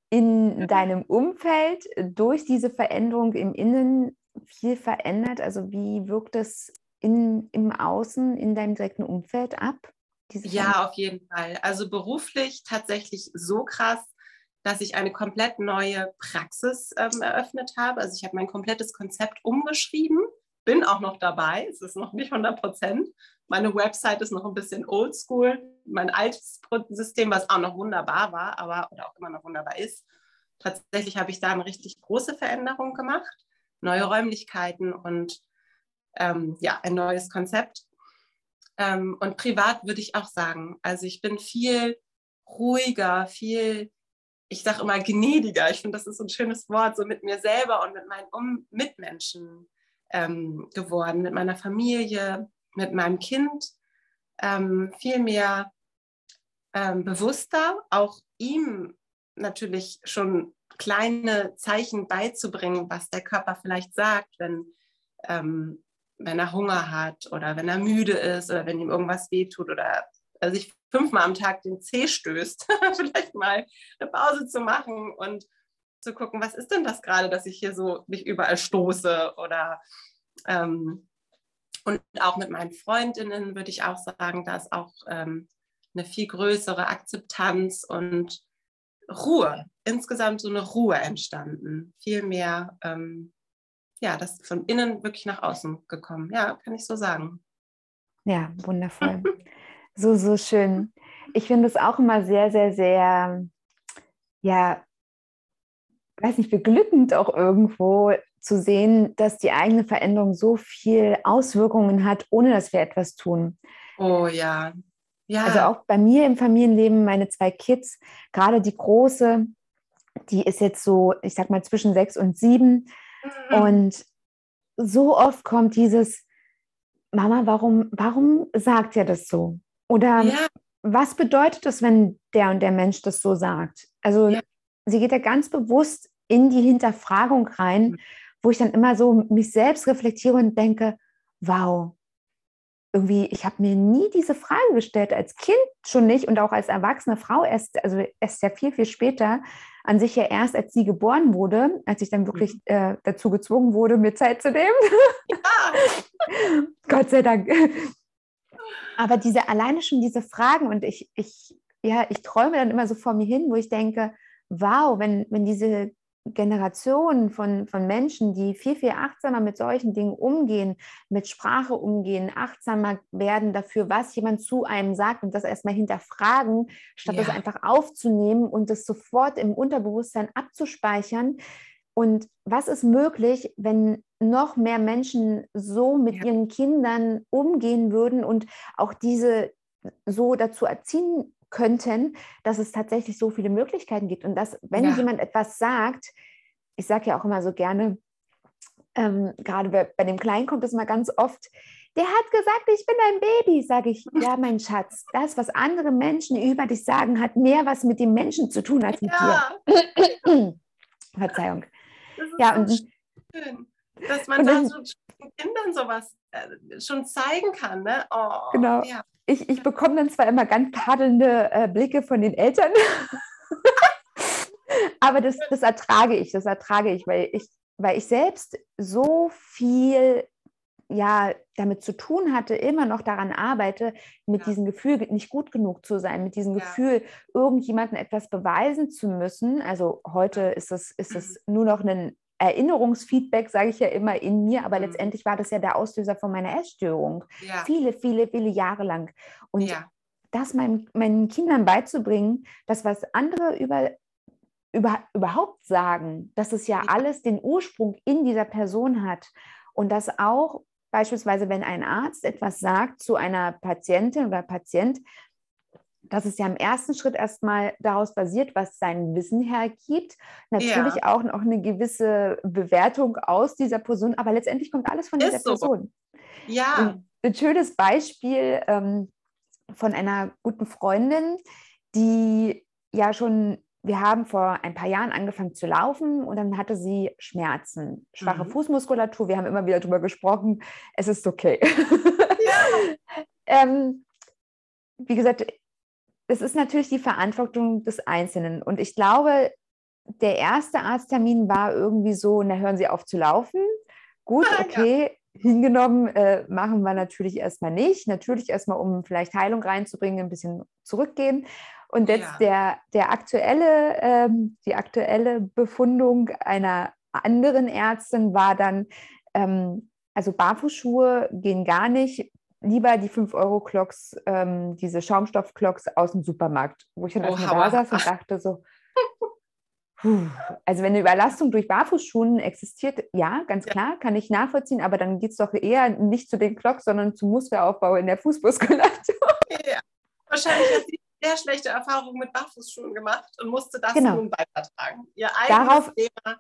in deinem Umfeld durch diese Veränderung im Innen viel verändert? Also wie wirkt es in, im Außen, in deinem direkten Umfeld ab? ja, auf jeden Fall. Also beruflich tatsächlich so krass, dass ich eine komplett neue Praxis ähm, eröffnet habe. Also ich habe mein komplettes Konzept umgeschrieben, bin auch noch dabei, es ist noch nicht 100 Prozent, meine Website ist noch ein bisschen oldschool. Mein altes System, was auch noch wunderbar war, aber oder auch immer noch wunderbar ist. Tatsächlich habe ich da eine richtig große Veränderung gemacht. Neue Räumlichkeiten und ähm, ja, ein neues Konzept. Ähm, und privat würde ich auch sagen, also ich bin viel ruhiger, viel, ich sage immer gnädiger. Ich finde, das ist so ein schönes Wort, so mit mir selber und mit meinen um Mitmenschen ähm, geworden, mit meiner Familie, mit meinem Kind ähm, viel mehr ähm, bewusster, auch ihm natürlich schon kleine Zeichen beizubringen, was der Körper vielleicht sagt, wenn, ähm, wenn er Hunger hat oder wenn er müde ist oder wenn ihm irgendwas wehtut oder er sich fünfmal am Tag den Zeh stößt, vielleicht mal eine Pause zu machen und zu gucken, was ist denn das gerade, dass ich hier so mich überall stoße oder ähm, und auch mit meinen Freundinnen würde ich auch sagen, da ist auch ähm, eine viel größere Akzeptanz und Ruhe, insgesamt so eine Ruhe entstanden. Viel mehr, ähm, ja, das von innen wirklich nach außen gekommen. Ja, kann ich so sagen. Ja, wundervoll. so, so schön. Ich finde es auch immer sehr, sehr, sehr, ja, weiß nicht, beglückend auch irgendwo, zu sehen, dass die eigene Veränderung so viel Auswirkungen hat, ohne dass wir etwas tun. Oh ja. Ja. Also auch bei mir im Familienleben, meine zwei Kids, gerade die große, die ist jetzt so, ich sag mal, zwischen sechs und sieben. Mhm. Und so oft kommt dieses, Mama, warum, warum sagt er das so? Oder ja. was bedeutet es, wenn der und der Mensch das so sagt? Also ja. Sie geht ja ganz bewusst in die Hinterfragung rein. Mhm wo ich dann immer so mich selbst reflektiere und denke, wow, irgendwie, ich habe mir nie diese Frage gestellt, als Kind schon nicht und auch als erwachsene Frau erst, also erst ja viel, viel später, an sich ja erst, als sie geboren wurde, als ich dann wirklich mhm. äh, dazu gezwungen wurde, mir Zeit zu nehmen. Ja. Gott sei Dank. Aber diese alleine schon diese Fragen und ich, ich, ja, ich träume dann immer so vor mir hin, wo ich denke, wow, wenn, wenn diese Generationen von, von Menschen, die viel, viel achtsamer mit solchen Dingen umgehen, mit Sprache umgehen, achtsamer werden dafür, was jemand zu einem sagt und das erstmal hinterfragen, statt ja. das einfach aufzunehmen und das sofort im Unterbewusstsein abzuspeichern. Und was ist möglich, wenn noch mehr Menschen so mit ja. ihren Kindern umgehen würden und auch diese so dazu erziehen könnten, dass es tatsächlich so viele Möglichkeiten gibt und dass, wenn ja. jemand etwas sagt, ich sage ja auch immer so gerne, ähm, gerade bei, bei dem Kleinen kommt es mal ganz oft, der hat gesagt, ich bin ein Baby, sage ich, ja, mein Schatz, das, was andere Menschen über dich sagen, hat mehr was mit dem Menschen zu tun als mit ja. dir. Verzeihung. ja, und schön, dass man da so Kindern sowas äh, schon zeigen kann. Ne? Oh, genau. Ja ich, ich bekomme dann zwar immer ganz tadelnde äh, Blicke von den Eltern, aber das, das ertrage ich, das ertrage ich, weil ich, weil ich selbst so viel ja, damit zu tun hatte, immer noch daran arbeite, mit ja. diesem Gefühl nicht gut genug zu sein, mit diesem ja. Gefühl, irgendjemandem etwas beweisen zu müssen. Also heute ist es, ist es mhm. nur noch ein Erinnerungsfeedback, sage ich ja immer, in mir, aber mhm. letztendlich war das ja der Auslöser von meiner Essstörung. Ja. Viele, viele, viele Jahre lang. Und ja. das meinen, meinen Kindern beizubringen, dass was andere über, über, überhaupt sagen, dass es ja, ja alles den Ursprung in dieser Person hat. Und dass auch beispielsweise, wenn ein Arzt etwas sagt zu einer Patientin oder Patient, dass es ja im ersten Schritt erstmal daraus basiert, was sein Wissen hergibt. Natürlich ja. auch noch eine gewisse Bewertung aus dieser Person, aber letztendlich kommt alles von Ist dieser so. Person. Ja. Und ein schönes Beispiel ähm, von einer guten Freundin, die ja schon, wir haben vor ein paar Jahren angefangen zu laufen und dann hatte sie Schmerzen, schwache mhm. Fußmuskulatur. Wir haben immer wieder darüber gesprochen, es ist okay. Ja. ähm, wie gesagt, es ist natürlich die Verantwortung des Einzelnen. Und ich glaube, der erste Arzttermin war irgendwie so, na hören Sie auf zu laufen. Gut, ah, okay, ja. hingenommen äh, machen wir natürlich erstmal nicht. Natürlich erstmal, um vielleicht Heilung reinzubringen, ein bisschen zurückgehen. Und jetzt ja. der, der aktuelle, ähm, die aktuelle Befundung einer anderen Ärztin war dann, ähm, also Barfußschuhe gehen gar nicht, lieber die 5-Euro-Clocks, ähm, diese Schaumstoff-Clocks aus dem Supermarkt, wo ich dann oh, erstmal da saß und dachte so, puh. also wenn eine Überlastung durch Barfußschuhen existiert, ja, ganz klar, kann ich nachvollziehen, aber dann geht es doch eher nicht zu den Clocks, sondern zum Muskelaufbau in der Fußmuskulatur. Ja, wahrscheinlich hat sie sehr schlechte Erfahrungen mit Barfußschuhen gemacht und musste das genau. nun weitertragen. Ihr darauf, Thema.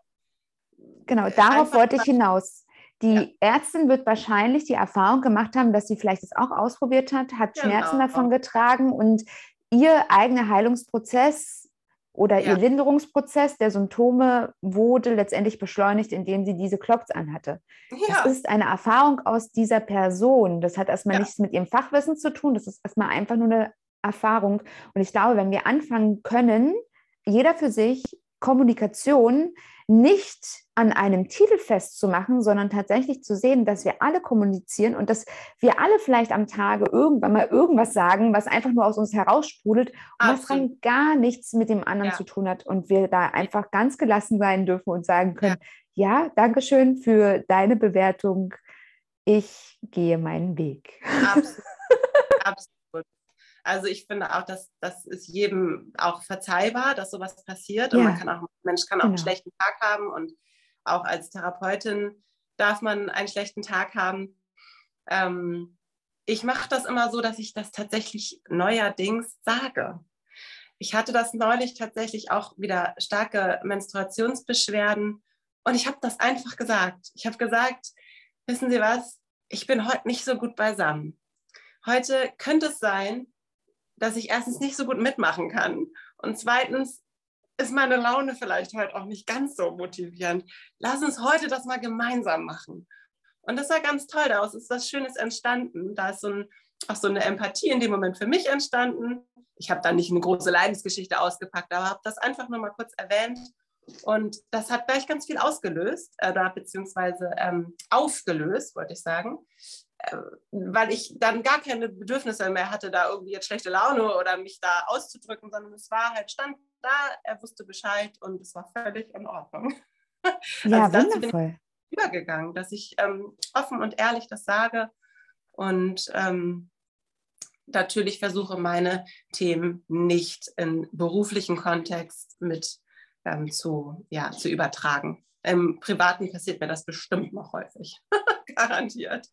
Genau, darauf wollte ich hinaus die ja. Ärztin wird wahrscheinlich die Erfahrung gemacht haben, dass sie vielleicht es auch ausprobiert hat, hat genau. Schmerzen davon getragen und ihr eigener Heilungsprozess oder ja. ihr Linderungsprozess der Symptome wurde letztendlich beschleunigt, indem sie diese Clocks anhatte. Ja. Das ist eine Erfahrung aus dieser Person. Das hat erstmal ja. nichts mit ihrem Fachwissen zu tun. Das ist erstmal einfach nur eine Erfahrung. Und ich glaube, wenn wir anfangen können, jeder für sich Kommunikation nicht an einem Titel festzumachen, sondern tatsächlich zu sehen, dass wir alle kommunizieren und dass wir alle vielleicht am Tage irgendwann mal irgendwas sagen, was einfach nur aus uns heraussprudelt und was rein gar nichts mit dem anderen ja. zu tun hat und wir da einfach ganz gelassen sein dürfen und sagen können, ja, ja danke schön für deine Bewertung. Ich gehe meinen Weg. Absolut. Absolut. Also ich finde auch, dass das ist jedem auch verzeihbar, dass sowas passiert. Und ja. man kann auch, Mensch kann auch genau. einen schlechten Tag haben und auch als Therapeutin darf man einen schlechten Tag haben. Ähm, ich mache das immer so, dass ich das tatsächlich neuerdings sage. Ich hatte das neulich tatsächlich auch wieder starke Menstruationsbeschwerden und ich habe das einfach gesagt. Ich habe gesagt, wissen Sie was, ich bin heute nicht so gut beisammen. Heute könnte es sein, dass ich erstens nicht so gut mitmachen kann und zweitens ist meine Laune vielleicht heute auch nicht ganz so motivierend. Lass uns heute das mal gemeinsam machen. Und das sah ganz toll aus. Es ist was Schönes entstanden. Da ist so ein, auch so eine Empathie in dem Moment für mich entstanden. Ich habe da nicht eine große Leidensgeschichte ausgepackt, aber habe das einfach nur mal kurz erwähnt. Und das hat gleich ganz viel ausgelöst, äh, beziehungsweise ähm, aufgelöst, wollte ich sagen, äh, weil ich dann gar keine Bedürfnisse mehr hatte, da irgendwie jetzt schlechte Laune oder mich da auszudrücken, sondern es war halt, stand da, er wusste Bescheid und es war völlig in Ordnung. Ja, also wundervoll. übergegangen, dass ich ähm, offen und ehrlich das sage und ähm, natürlich versuche, meine Themen nicht in beruflichen Kontext mit ähm, zu, ja, zu übertragen. Im Privaten passiert mir das bestimmt noch häufig, garantiert.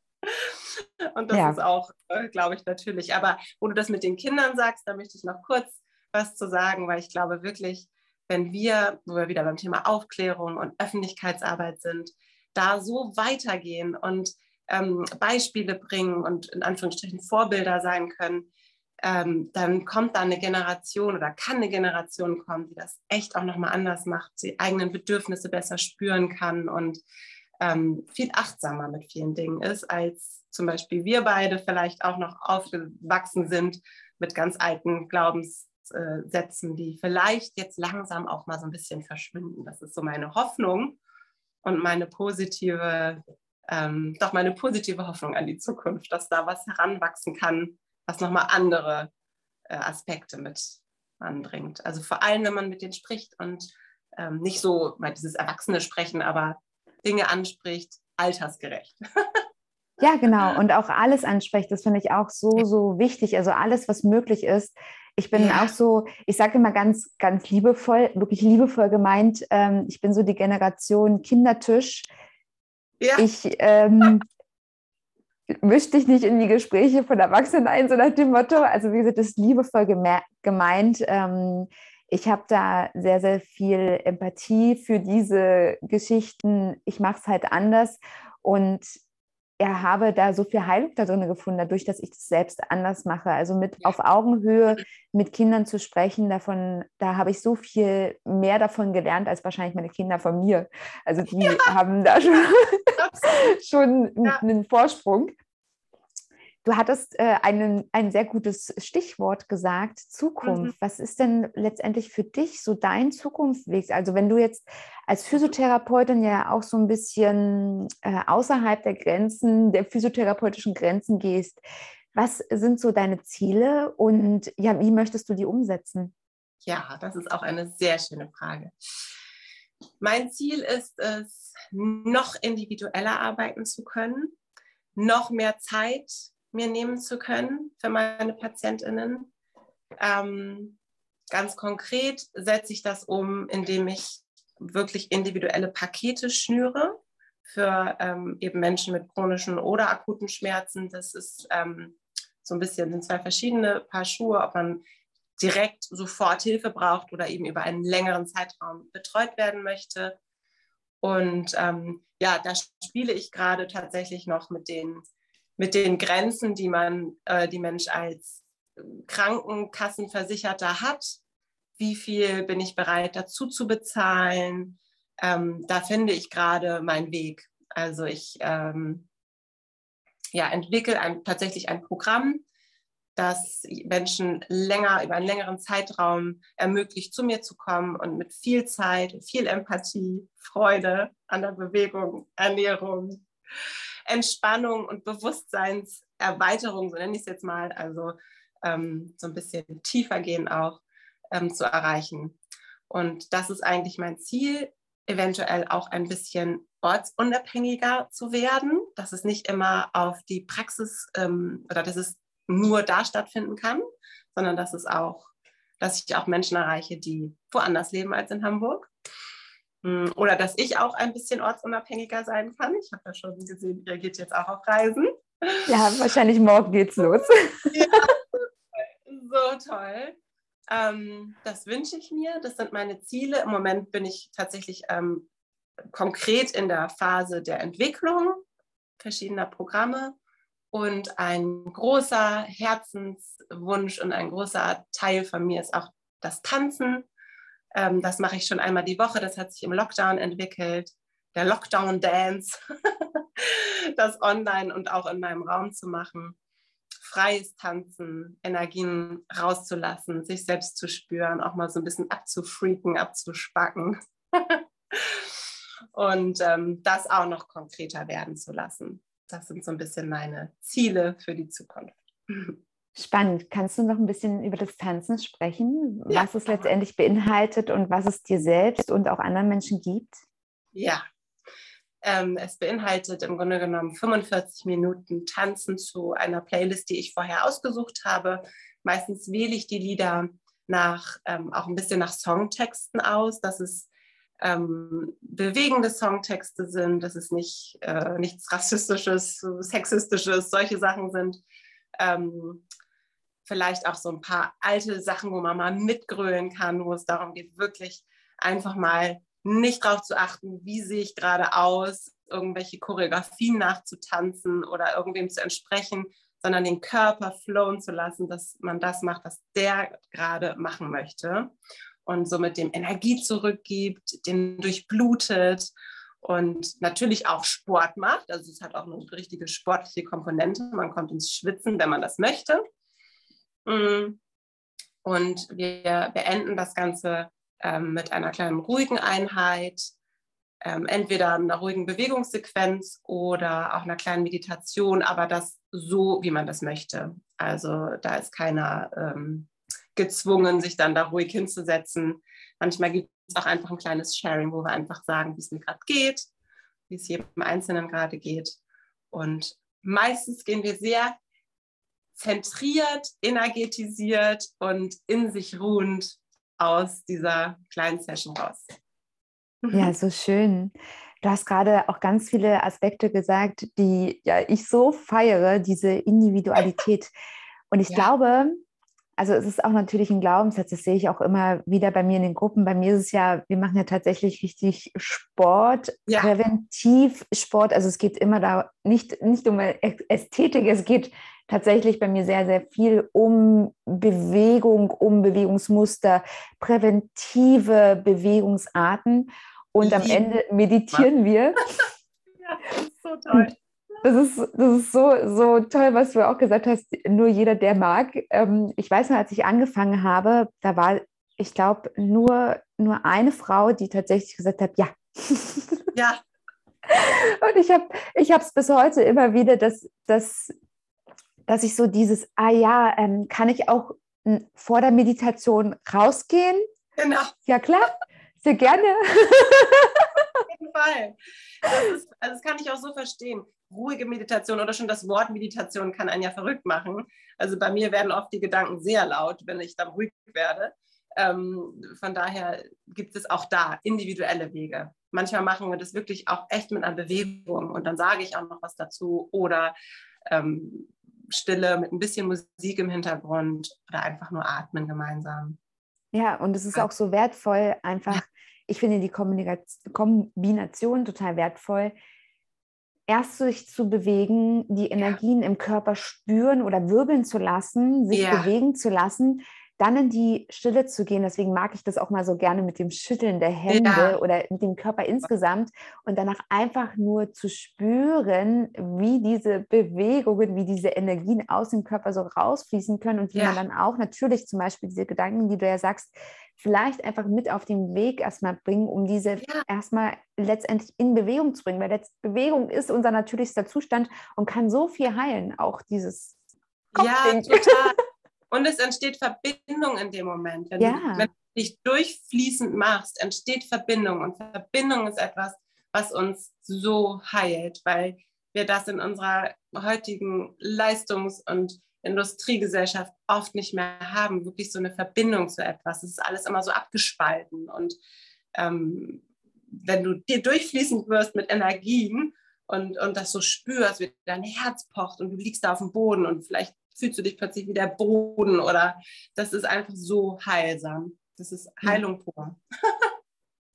Und das ja. ist auch, äh, glaube ich, natürlich. Aber wo du das mit den Kindern sagst, da möchte ich noch kurz was zu sagen, weil ich glaube wirklich, wenn wir, wo wir wieder beim Thema Aufklärung und Öffentlichkeitsarbeit sind, da so weitergehen und ähm, Beispiele bringen und in Anführungsstrichen Vorbilder sein können, ähm, dann kommt da eine Generation oder kann eine Generation kommen, die das echt auch nochmal anders macht, die eigenen Bedürfnisse besser spüren kann und ähm, viel achtsamer mit vielen Dingen ist, als zum Beispiel wir beide vielleicht auch noch aufgewachsen sind mit ganz alten Glaubenssätzen, die vielleicht jetzt langsam auch mal so ein bisschen verschwinden. Das ist so meine Hoffnung und meine positive, ähm, doch meine positive Hoffnung an die Zukunft, dass da was heranwachsen kann, was nochmal andere äh, Aspekte mit anbringt. Also vor allem, wenn man mit denen spricht und ähm, nicht so mal dieses Erwachsene sprechen, aber Dinge anspricht, altersgerecht. Ja, genau. Und auch alles anspricht, das finde ich auch so, so wichtig. Also alles, was möglich ist. Ich bin ja. auch so, ich sage immer ganz, ganz liebevoll, wirklich liebevoll gemeint, ähm, ich bin so die Generation Kindertisch. Ja. Ich ähm, misch dich nicht in die Gespräche von Erwachsenen ein, so nach dem Motto. Also wie gesagt, das ist liebevoll gemeint. Ähm, ich habe da sehr, sehr viel Empathie für diese Geschichten. Ich mache es halt anders und ja, habe da so viel Heilung da drin gefunden, dadurch, dass ich das selbst anders mache. Also mit auf Augenhöhe mit Kindern zu sprechen, davon, da habe ich so viel mehr davon gelernt als wahrscheinlich meine Kinder von mir. Also die ja. haben da schon, schon ja. einen Vorsprung. Du hattest äh, einen, ein sehr gutes Stichwort gesagt, Zukunft. Mhm. Was ist denn letztendlich für dich so dein Zukunftsweg? Also wenn du jetzt als Physiotherapeutin ja auch so ein bisschen äh, außerhalb der Grenzen, der physiotherapeutischen Grenzen gehst, was sind so deine Ziele und ja, wie möchtest du die umsetzen? Ja, das ist auch eine sehr schöne Frage. Mein Ziel ist es, noch individueller arbeiten zu können, noch mehr Zeit mir nehmen zu können für meine Patientinnen. Ähm, ganz konkret setze ich das um, indem ich wirklich individuelle Pakete schnüre für ähm, eben Menschen mit chronischen oder akuten Schmerzen. Das ist ähm, so ein bisschen sind zwei verschiedene Paar Schuhe, ob man direkt sofort Hilfe braucht oder eben über einen längeren Zeitraum betreut werden möchte. Und ähm, ja, da spiele ich gerade tatsächlich noch mit den mit den Grenzen, die man, äh, die Mensch als Krankenkassenversicherter hat. Wie viel bin ich bereit dazu zu bezahlen? Ähm, da finde ich gerade meinen Weg. Also ich ähm, ja, entwickle ein, tatsächlich ein Programm, das Menschen länger, über einen längeren Zeitraum ermöglicht, zu mir zu kommen und mit viel Zeit, viel Empathie, Freude an der Bewegung, Ernährung, Entspannung und Bewusstseinserweiterung, so nenne ich es jetzt mal, also ähm, so ein bisschen tiefer gehen auch ähm, zu erreichen. Und das ist eigentlich mein Ziel, eventuell auch ein bisschen ortsunabhängiger zu werden, dass es nicht immer auf die Praxis ähm, oder dass es nur da stattfinden kann, sondern dass es auch, dass ich auch Menschen erreiche, die woanders leben als in Hamburg. Hm, oder dass ich auch ein bisschen ortsunabhängiger sein kann. Ich habe ja schon gesehen, ihr geht jetzt auch auf Reisen. Ja, wahrscheinlich morgen geht's los. Ja, so toll. Ähm, das wünsche ich mir. Das sind meine Ziele. Im Moment bin ich tatsächlich ähm, konkret in der Phase der Entwicklung verschiedener Programme. Und ein großer Herzenswunsch und ein großer Teil von mir ist auch das Tanzen. Ähm, das mache ich schon einmal die Woche. Das hat sich im Lockdown entwickelt. Der Lockdown Dance. das online und auch in meinem Raum zu machen. Freies Tanzen, Energien rauszulassen, sich selbst zu spüren, auch mal so ein bisschen abzufreaken, abzuspacken. und ähm, das auch noch konkreter werden zu lassen. Das sind so ein bisschen meine Ziele für die Zukunft. Spannend. Kannst du noch ein bisschen über das Tanzen sprechen, ja. was es letztendlich beinhaltet und was es dir selbst und auch anderen Menschen gibt? Ja. Ähm, es beinhaltet im Grunde genommen 45 Minuten Tanzen zu einer Playlist, die ich vorher ausgesucht habe. Meistens wähle ich die Lieder nach, ähm, auch ein bisschen nach Songtexten aus, dass es ähm, bewegende Songtexte sind, dass es nicht äh, nichts Rassistisches, Sexistisches, solche Sachen sind. Ähm, vielleicht auch so ein paar alte Sachen, wo man mal mitgrölen kann, wo es darum geht, wirklich einfach mal nicht darauf zu achten, wie sehe ich gerade aus, irgendwelche Choreografien nachzutanzen oder irgendwem zu entsprechen, sondern den Körper flowen zu lassen, dass man das macht, was der gerade machen möchte und somit dem Energie zurückgibt, den durchblutet und natürlich auch Sport macht. Also es hat auch eine richtige sportliche Komponente. Man kommt ins Schwitzen, wenn man das möchte. Mm. Und wir beenden das Ganze ähm, mit einer kleinen ruhigen Einheit, ähm, entweder einer ruhigen Bewegungssequenz oder auch einer kleinen Meditation, aber das so, wie man das möchte. Also da ist keiner ähm, gezwungen, sich dann da ruhig hinzusetzen. Manchmal gibt es auch einfach ein kleines Sharing, wo wir einfach sagen, wie es mir gerade geht, wie es jedem Einzelnen gerade geht. Und meistens gehen wir sehr zentriert, energetisiert und in sich ruhend aus dieser kleinen Session raus. Ja, so schön. Du hast gerade auch ganz viele Aspekte gesagt, die ja ich so feiere, diese Individualität. Und ich ja. glaube, also es ist auch natürlich ein Glaubenssatz, das sehe ich auch immer wieder bei mir in den Gruppen. Bei mir ist es ja, wir machen ja tatsächlich richtig Sport, ja. Präventivsport. Also es geht immer da nicht, nicht um Ästhetik, es geht tatsächlich bei mir sehr, sehr viel um Bewegung, um Bewegungsmuster, präventive Bewegungsarten. Und am Ende meditieren wir. ja, das ist so toll. Das ist, das ist so, so toll, was du auch gesagt hast, nur jeder, der mag. Ähm, ich weiß noch, als ich angefangen habe, da war, ich glaube, nur, nur eine Frau, die tatsächlich gesagt hat, ja. Ja. Und ich habe es bis heute immer wieder, dass, dass dass ich so dieses, ah ja, ähm, kann ich auch hm, vor der Meditation rausgehen? Genau. Ja, klar, sehr gerne. Auf jeden Fall. Das, ist, also das kann ich auch so verstehen. Ruhige Meditation oder schon das Wort Meditation kann einen ja verrückt machen. Also bei mir werden oft die Gedanken sehr laut, wenn ich dann ruhig werde. Ähm, von daher gibt es auch da individuelle Wege. Manchmal machen wir das wirklich auch echt mit einer Bewegung und dann sage ich auch noch was dazu oder ähm, Stille mit ein bisschen Musik im Hintergrund oder einfach nur atmen gemeinsam. Ja, und es ist auch so wertvoll, einfach, ich finde die Kombination total wertvoll, erst sich zu bewegen, die Energien ja. im Körper spüren oder wirbeln zu lassen, sich ja. bewegen zu lassen, dann in die Stille zu gehen. Deswegen mag ich das auch mal so gerne mit dem Schütteln der Hände ja. oder mit dem Körper insgesamt und danach einfach nur zu spüren, wie diese Bewegungen, wie diese Energien aus dem Körper so rausfließen können und wie man dann auch natürlich zum Beispiel diese Gedanken, die du ja sagst, vielleicht einfach mit auf den Weg erstmal bringen, um diese ja. erstmal letztendlich in Bewegung zu bringen, weil Bewegung ist unser natürlichster Zustand und kann so viel heilen, auch dieses Kopfding. Ja, total. Und es entsteht Verbindung in dem Moment. Wenn, ja. du, wenn du dich durchfließend machst, entsteht Verbindung. Und Verbindung ist etwas, was uns so heilt, weil wir das in unserer heutigen Leistungs- und Industriegesellschaft oft nicht mehr haben, wirklich so eine Verbindung zu etwas. Es ist alles immer so abgespalten. Und ähm, wenn du dir durchfließend wirst mit Energien und, und das so spürst, wie dein Herz pocht und du liegst da auf dem Boden und vielleicht fühlst du dich plötzlich wie der Boden oder das ist einfach so heilsam. Das ist Heilung pur.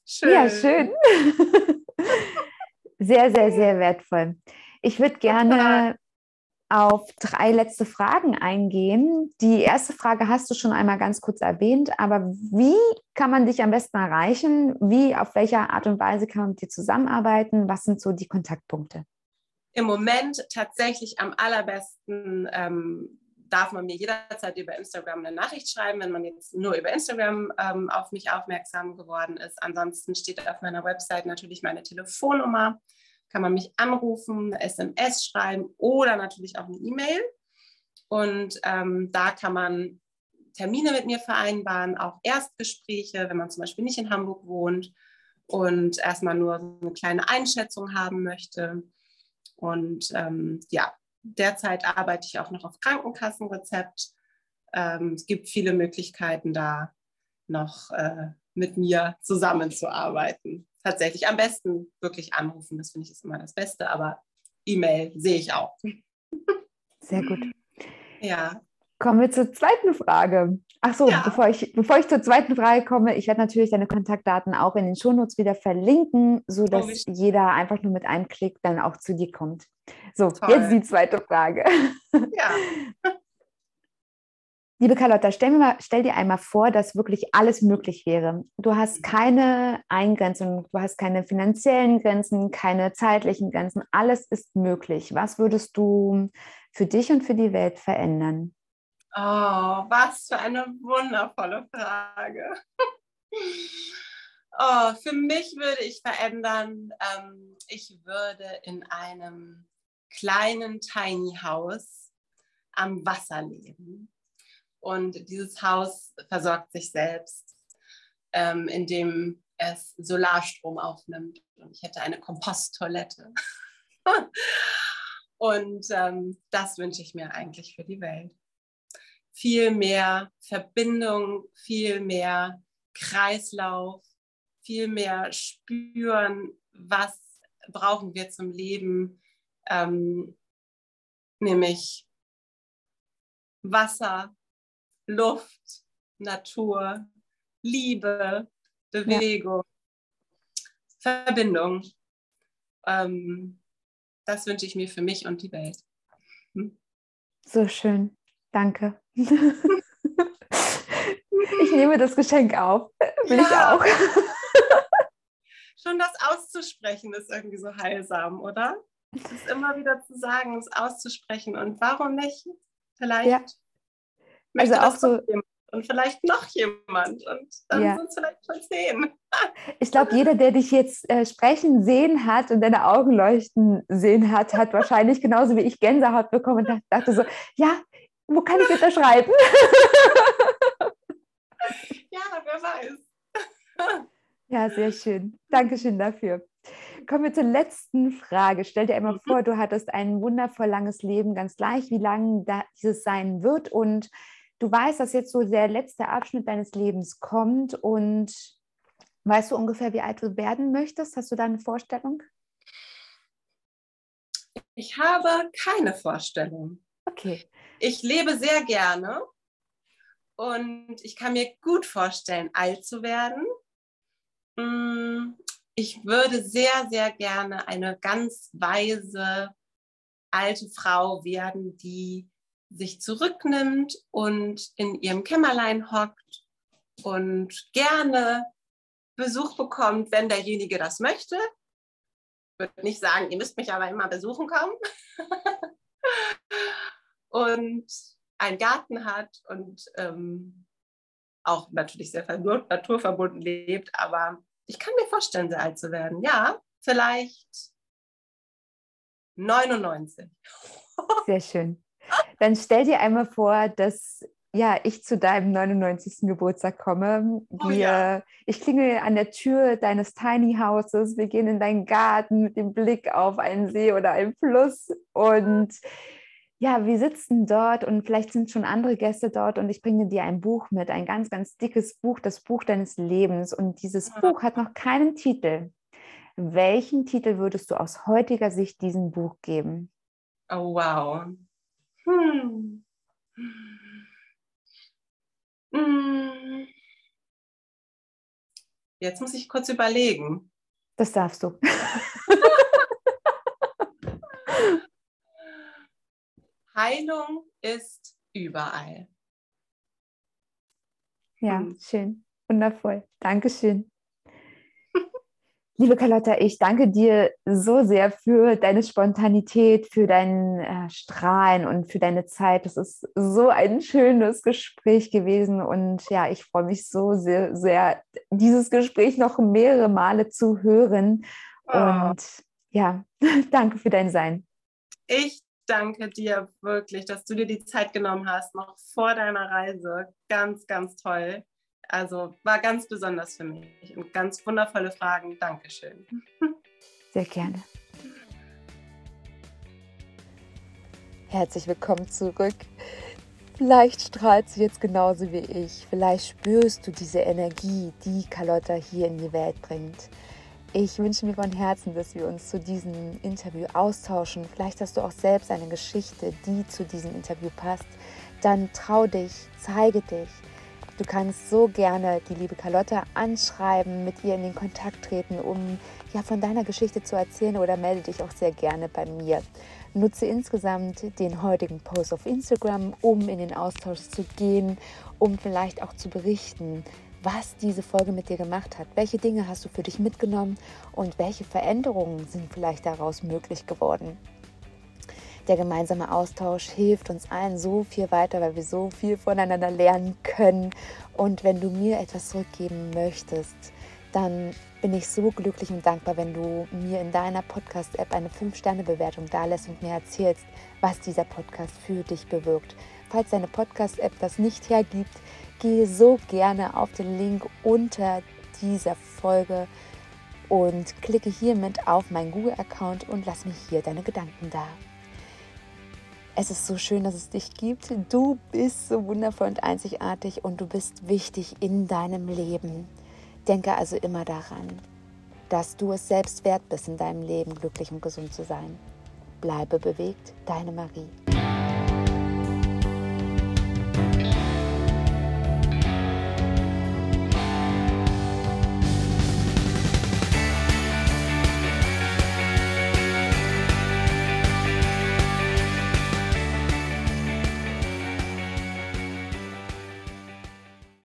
schön. Ja, schön. sehr, sehr, sehr wertvoll. Ich würde gerne auf drei letzte Fragen eingehen. Die erste Frage hast du schon einmal ganz kurz erwähnt, aber wie kann man dich am besten erreichen? Wie, auf welcher Art und Weise kann man mit dir zusammenarbeiten? Was sind so die Kontaktpunkte? im Moment tatsächlich am allerbesten ähm, darf man mir jederzeit über Instagram eine Nachricht schreiben, wenn man jetzt nur über Instagram ähm, auf mich aufmerksam geworden ist. Ansonsten steht auf meiner Website natürlich meine Telefonnummer. Kann man mich anrufen, SMS schreiben oder natürlich auch eine E-Mail. Und ähm, da kann man Termine mit mir vereinbaren, auch Erstgespräche, wenn man zum Beispiel nicht in Hamburg wohnt und erstmal nur eine kleine Einschätzung haben möchte. Und ähm, ja, derzeit arbeite ich auch noch auf Krankenkassenrezept. Ähm, es gibt viele Möglichkeiten, da noch äh, mit mir zusammenzuarbeiten. Tatsächlich am besten wirklich anrufen, das finde ich ist immer das Beste, aber E-Mail sehe ich auch. Sehr gut. Ja. Kommen wir zur zweiten Frage. Ach so, ja. bevor, ich, bevor ich zur zweiten Frage komme, ich werde natürlich deine Kontaktdaten auch in den Shownotes wieder verlinken, sodass oh, jeder einfach nur mit einem Klick dann auch zu dir kommt. So, Toll. jetzt die zweite Frage. Ja. Liebe Carlotta, stell, mal, stell, dir einmal vor, dass wirklich alles möglich wäre. Du hast mhm. keine Eingrenzung, du hast keine finanziellen Grenzen, keine zeitlichen Grenzen. Alles ist möglich. Was würdest du für dich und für die Welt verändern? Oh, was für eine wundervolle Frage. oh, für mich würde ich verändern, ähm, ich würde in einem kleinen Tiny House am Wasser leben. Und dieses Haus versorgt sich selbst, ähm, indem es Solarstrom aufnimmt. Und ich hätte eine Komposttoilette. Und ähm, das wünsche ich mir eigentlich für die Welt viel mehr Verbindung, viel mehr Kreislauf, viel mehr spüren, was brauchen wir zum Leben, ähm, nämlich Wasser, Luft, Natur, Liebe, Bewegung, ja. Verbindung. Ähm, das wünsche ich mir für mich und die Welt. Hm? So schön. Danke. ich nehme das Geschenk auf. Will ja. ich auch. Schon das auszusprechen ist irgendwie so heilsam, oder? Das immer wieder zu sagen, es auszusprechen. Und warum nicht? Vielleicht ja. Also auch so und vielleicht noch jemand und dann ja. sind es vielleicht schon zehn. ich glaube, jeder, der dich jetzt äh, sprechen sehen hat und deine Augen leuchten sehen hat, hat wahrscheinlich genauso wie ich Gänsehaut bekommen und dachte so, ja, wo kann ich unterschreiben? ja, wer weiß. ja, sehr schön. Dankeschön dafür. Kommen wir zur letzten Frage. Stell dir einmal mhm. vor, du hattest ein wundervoll langes Leben, ganz gleich, wie lang dieses sein wird. Und du weißt, dass jetzt so der letzte Abschnitt deines Lebens kommt. Und weißt du ungefähr, wie alt du werden möchtest? Hast du da eine Vorstellung? Ich habe keine Vorstellung. Okay ich lebe sehr gerne und ich kann mir gut vorstellen, alt zu werden. Mm, ich würde sehr, sehr gerne eine ganz weise alte Frau werden, die sich zurücknimmt und in ihrem Kämmerlein hockt und gerne Besuch bekommt, wenn derjenige das möchte. Ich würde nicht sagen, ihr müsst mich aber immer besuchen kommen. und einen Garten hat und ähm, auch natürlich sehr naturverbunden lebt. Aber ich kann mir vorstellen, sehr alt zu werden. Ja, vielleicht 99. Sehr schön. Dann stell dir einmal vor, dass ja, ich zu deinem 99. Geburtstag komme. Wir, oh ja. Ich klingel an der Tür deines Tiny Houses. Wir gehen in deinen Garten mit dem Blick auf einen See oder einen Fluss und ja, wir sitzen dort und vielleicht sind schon andere Gäste dort und ich bringe dir ein Buch mit, ein ganz, ganz dickes Buch, das Buch deines Lebens. Und dieses ja. Buch hat noch keinen Titel. Welchen Titel würdest du aus heutiger Sicht diesem Buch geben? Oh, wow. Hm. Hm. Jetzt muss ich kurz überlegen. Das darfst du. Heilung ist überall. Ja, hm. schön. Wundervoll. Dankeschön. Liebe Carlotta, ich danke dir so sehr für deine Spontanität, für dein äh, Strahlen und für deine Zeit. Das ist so ein schönes Gespräch gewesen und ja, ich freue mich so sehr, sehr, dieses Gespräch noch mehrere Male zu hören. Oh. Und ja, danke für dein Sein. Ich danke dir wirklich, dass du dir die Zeit genommen hast, noch vor deiner Reise. Ganz, ganz toll. Also war ganz besonders für mich und ganz wundervolle Fragen. Dankeschön. Sehr gerne. Herzlich willkommen zurück. Vielleicht strahlt sie jetzt genauso wie ich. Vielleicht spürst du diese Energie, die Carlotta hier in die Welt bringt. Ich wünsche mir von Herzen, dass wir uns zu diesem Interview austauschen. Vielleicht hast du auch selbst eine Geschichte, die zu diesem Interview passt. Dann trau dich, zeige dich. Du kannst so gerne die liebe Carlotta anschreiben, mit ihr in den Kontakt treten, um ja von deiner Geschichte zu erzählen oder melde dich auch sehr gerne bei mir. Nutze insgesamt den heutigen Post auf Instagram, um in den Austausch zu gehen, um vielleicht auch zu berichten, was diese Folge mit dir gemacht hat. Welche Dinge hast du für dich mitgenommen und welche Veränderungen sind vielleicht daraus möglich geworden? Der gemeinsame Austausch hilft uns allen so viel weiter, weil wir so viel voneinander lernen können. Und wenn du mir etwas zurückgeben möchtest, dann bin ich so glücklich und dankbar, wenn du mir in deiner Podcast-App eine 5-Sterne-Bewertung dalässt und mir erzählst, was dieser Podcast für dich bewirkt. Falls deine Podcast-App das nicht hergibt, gehe so gerne auf den Link unter dieser Folge und klicke hiermit auf meinen Google-Account und lass mich hier deine Gedanken da. Es ist so schön, dass es dich gibt. Du bist so wundervoll und einzigartig und du bist wichtig in deinem Leben. Denke also immer daran, dass du es selbst wert bist, in deinem Leben glücklich und gesund zu sein. Bleibe bewegt, deine Marie.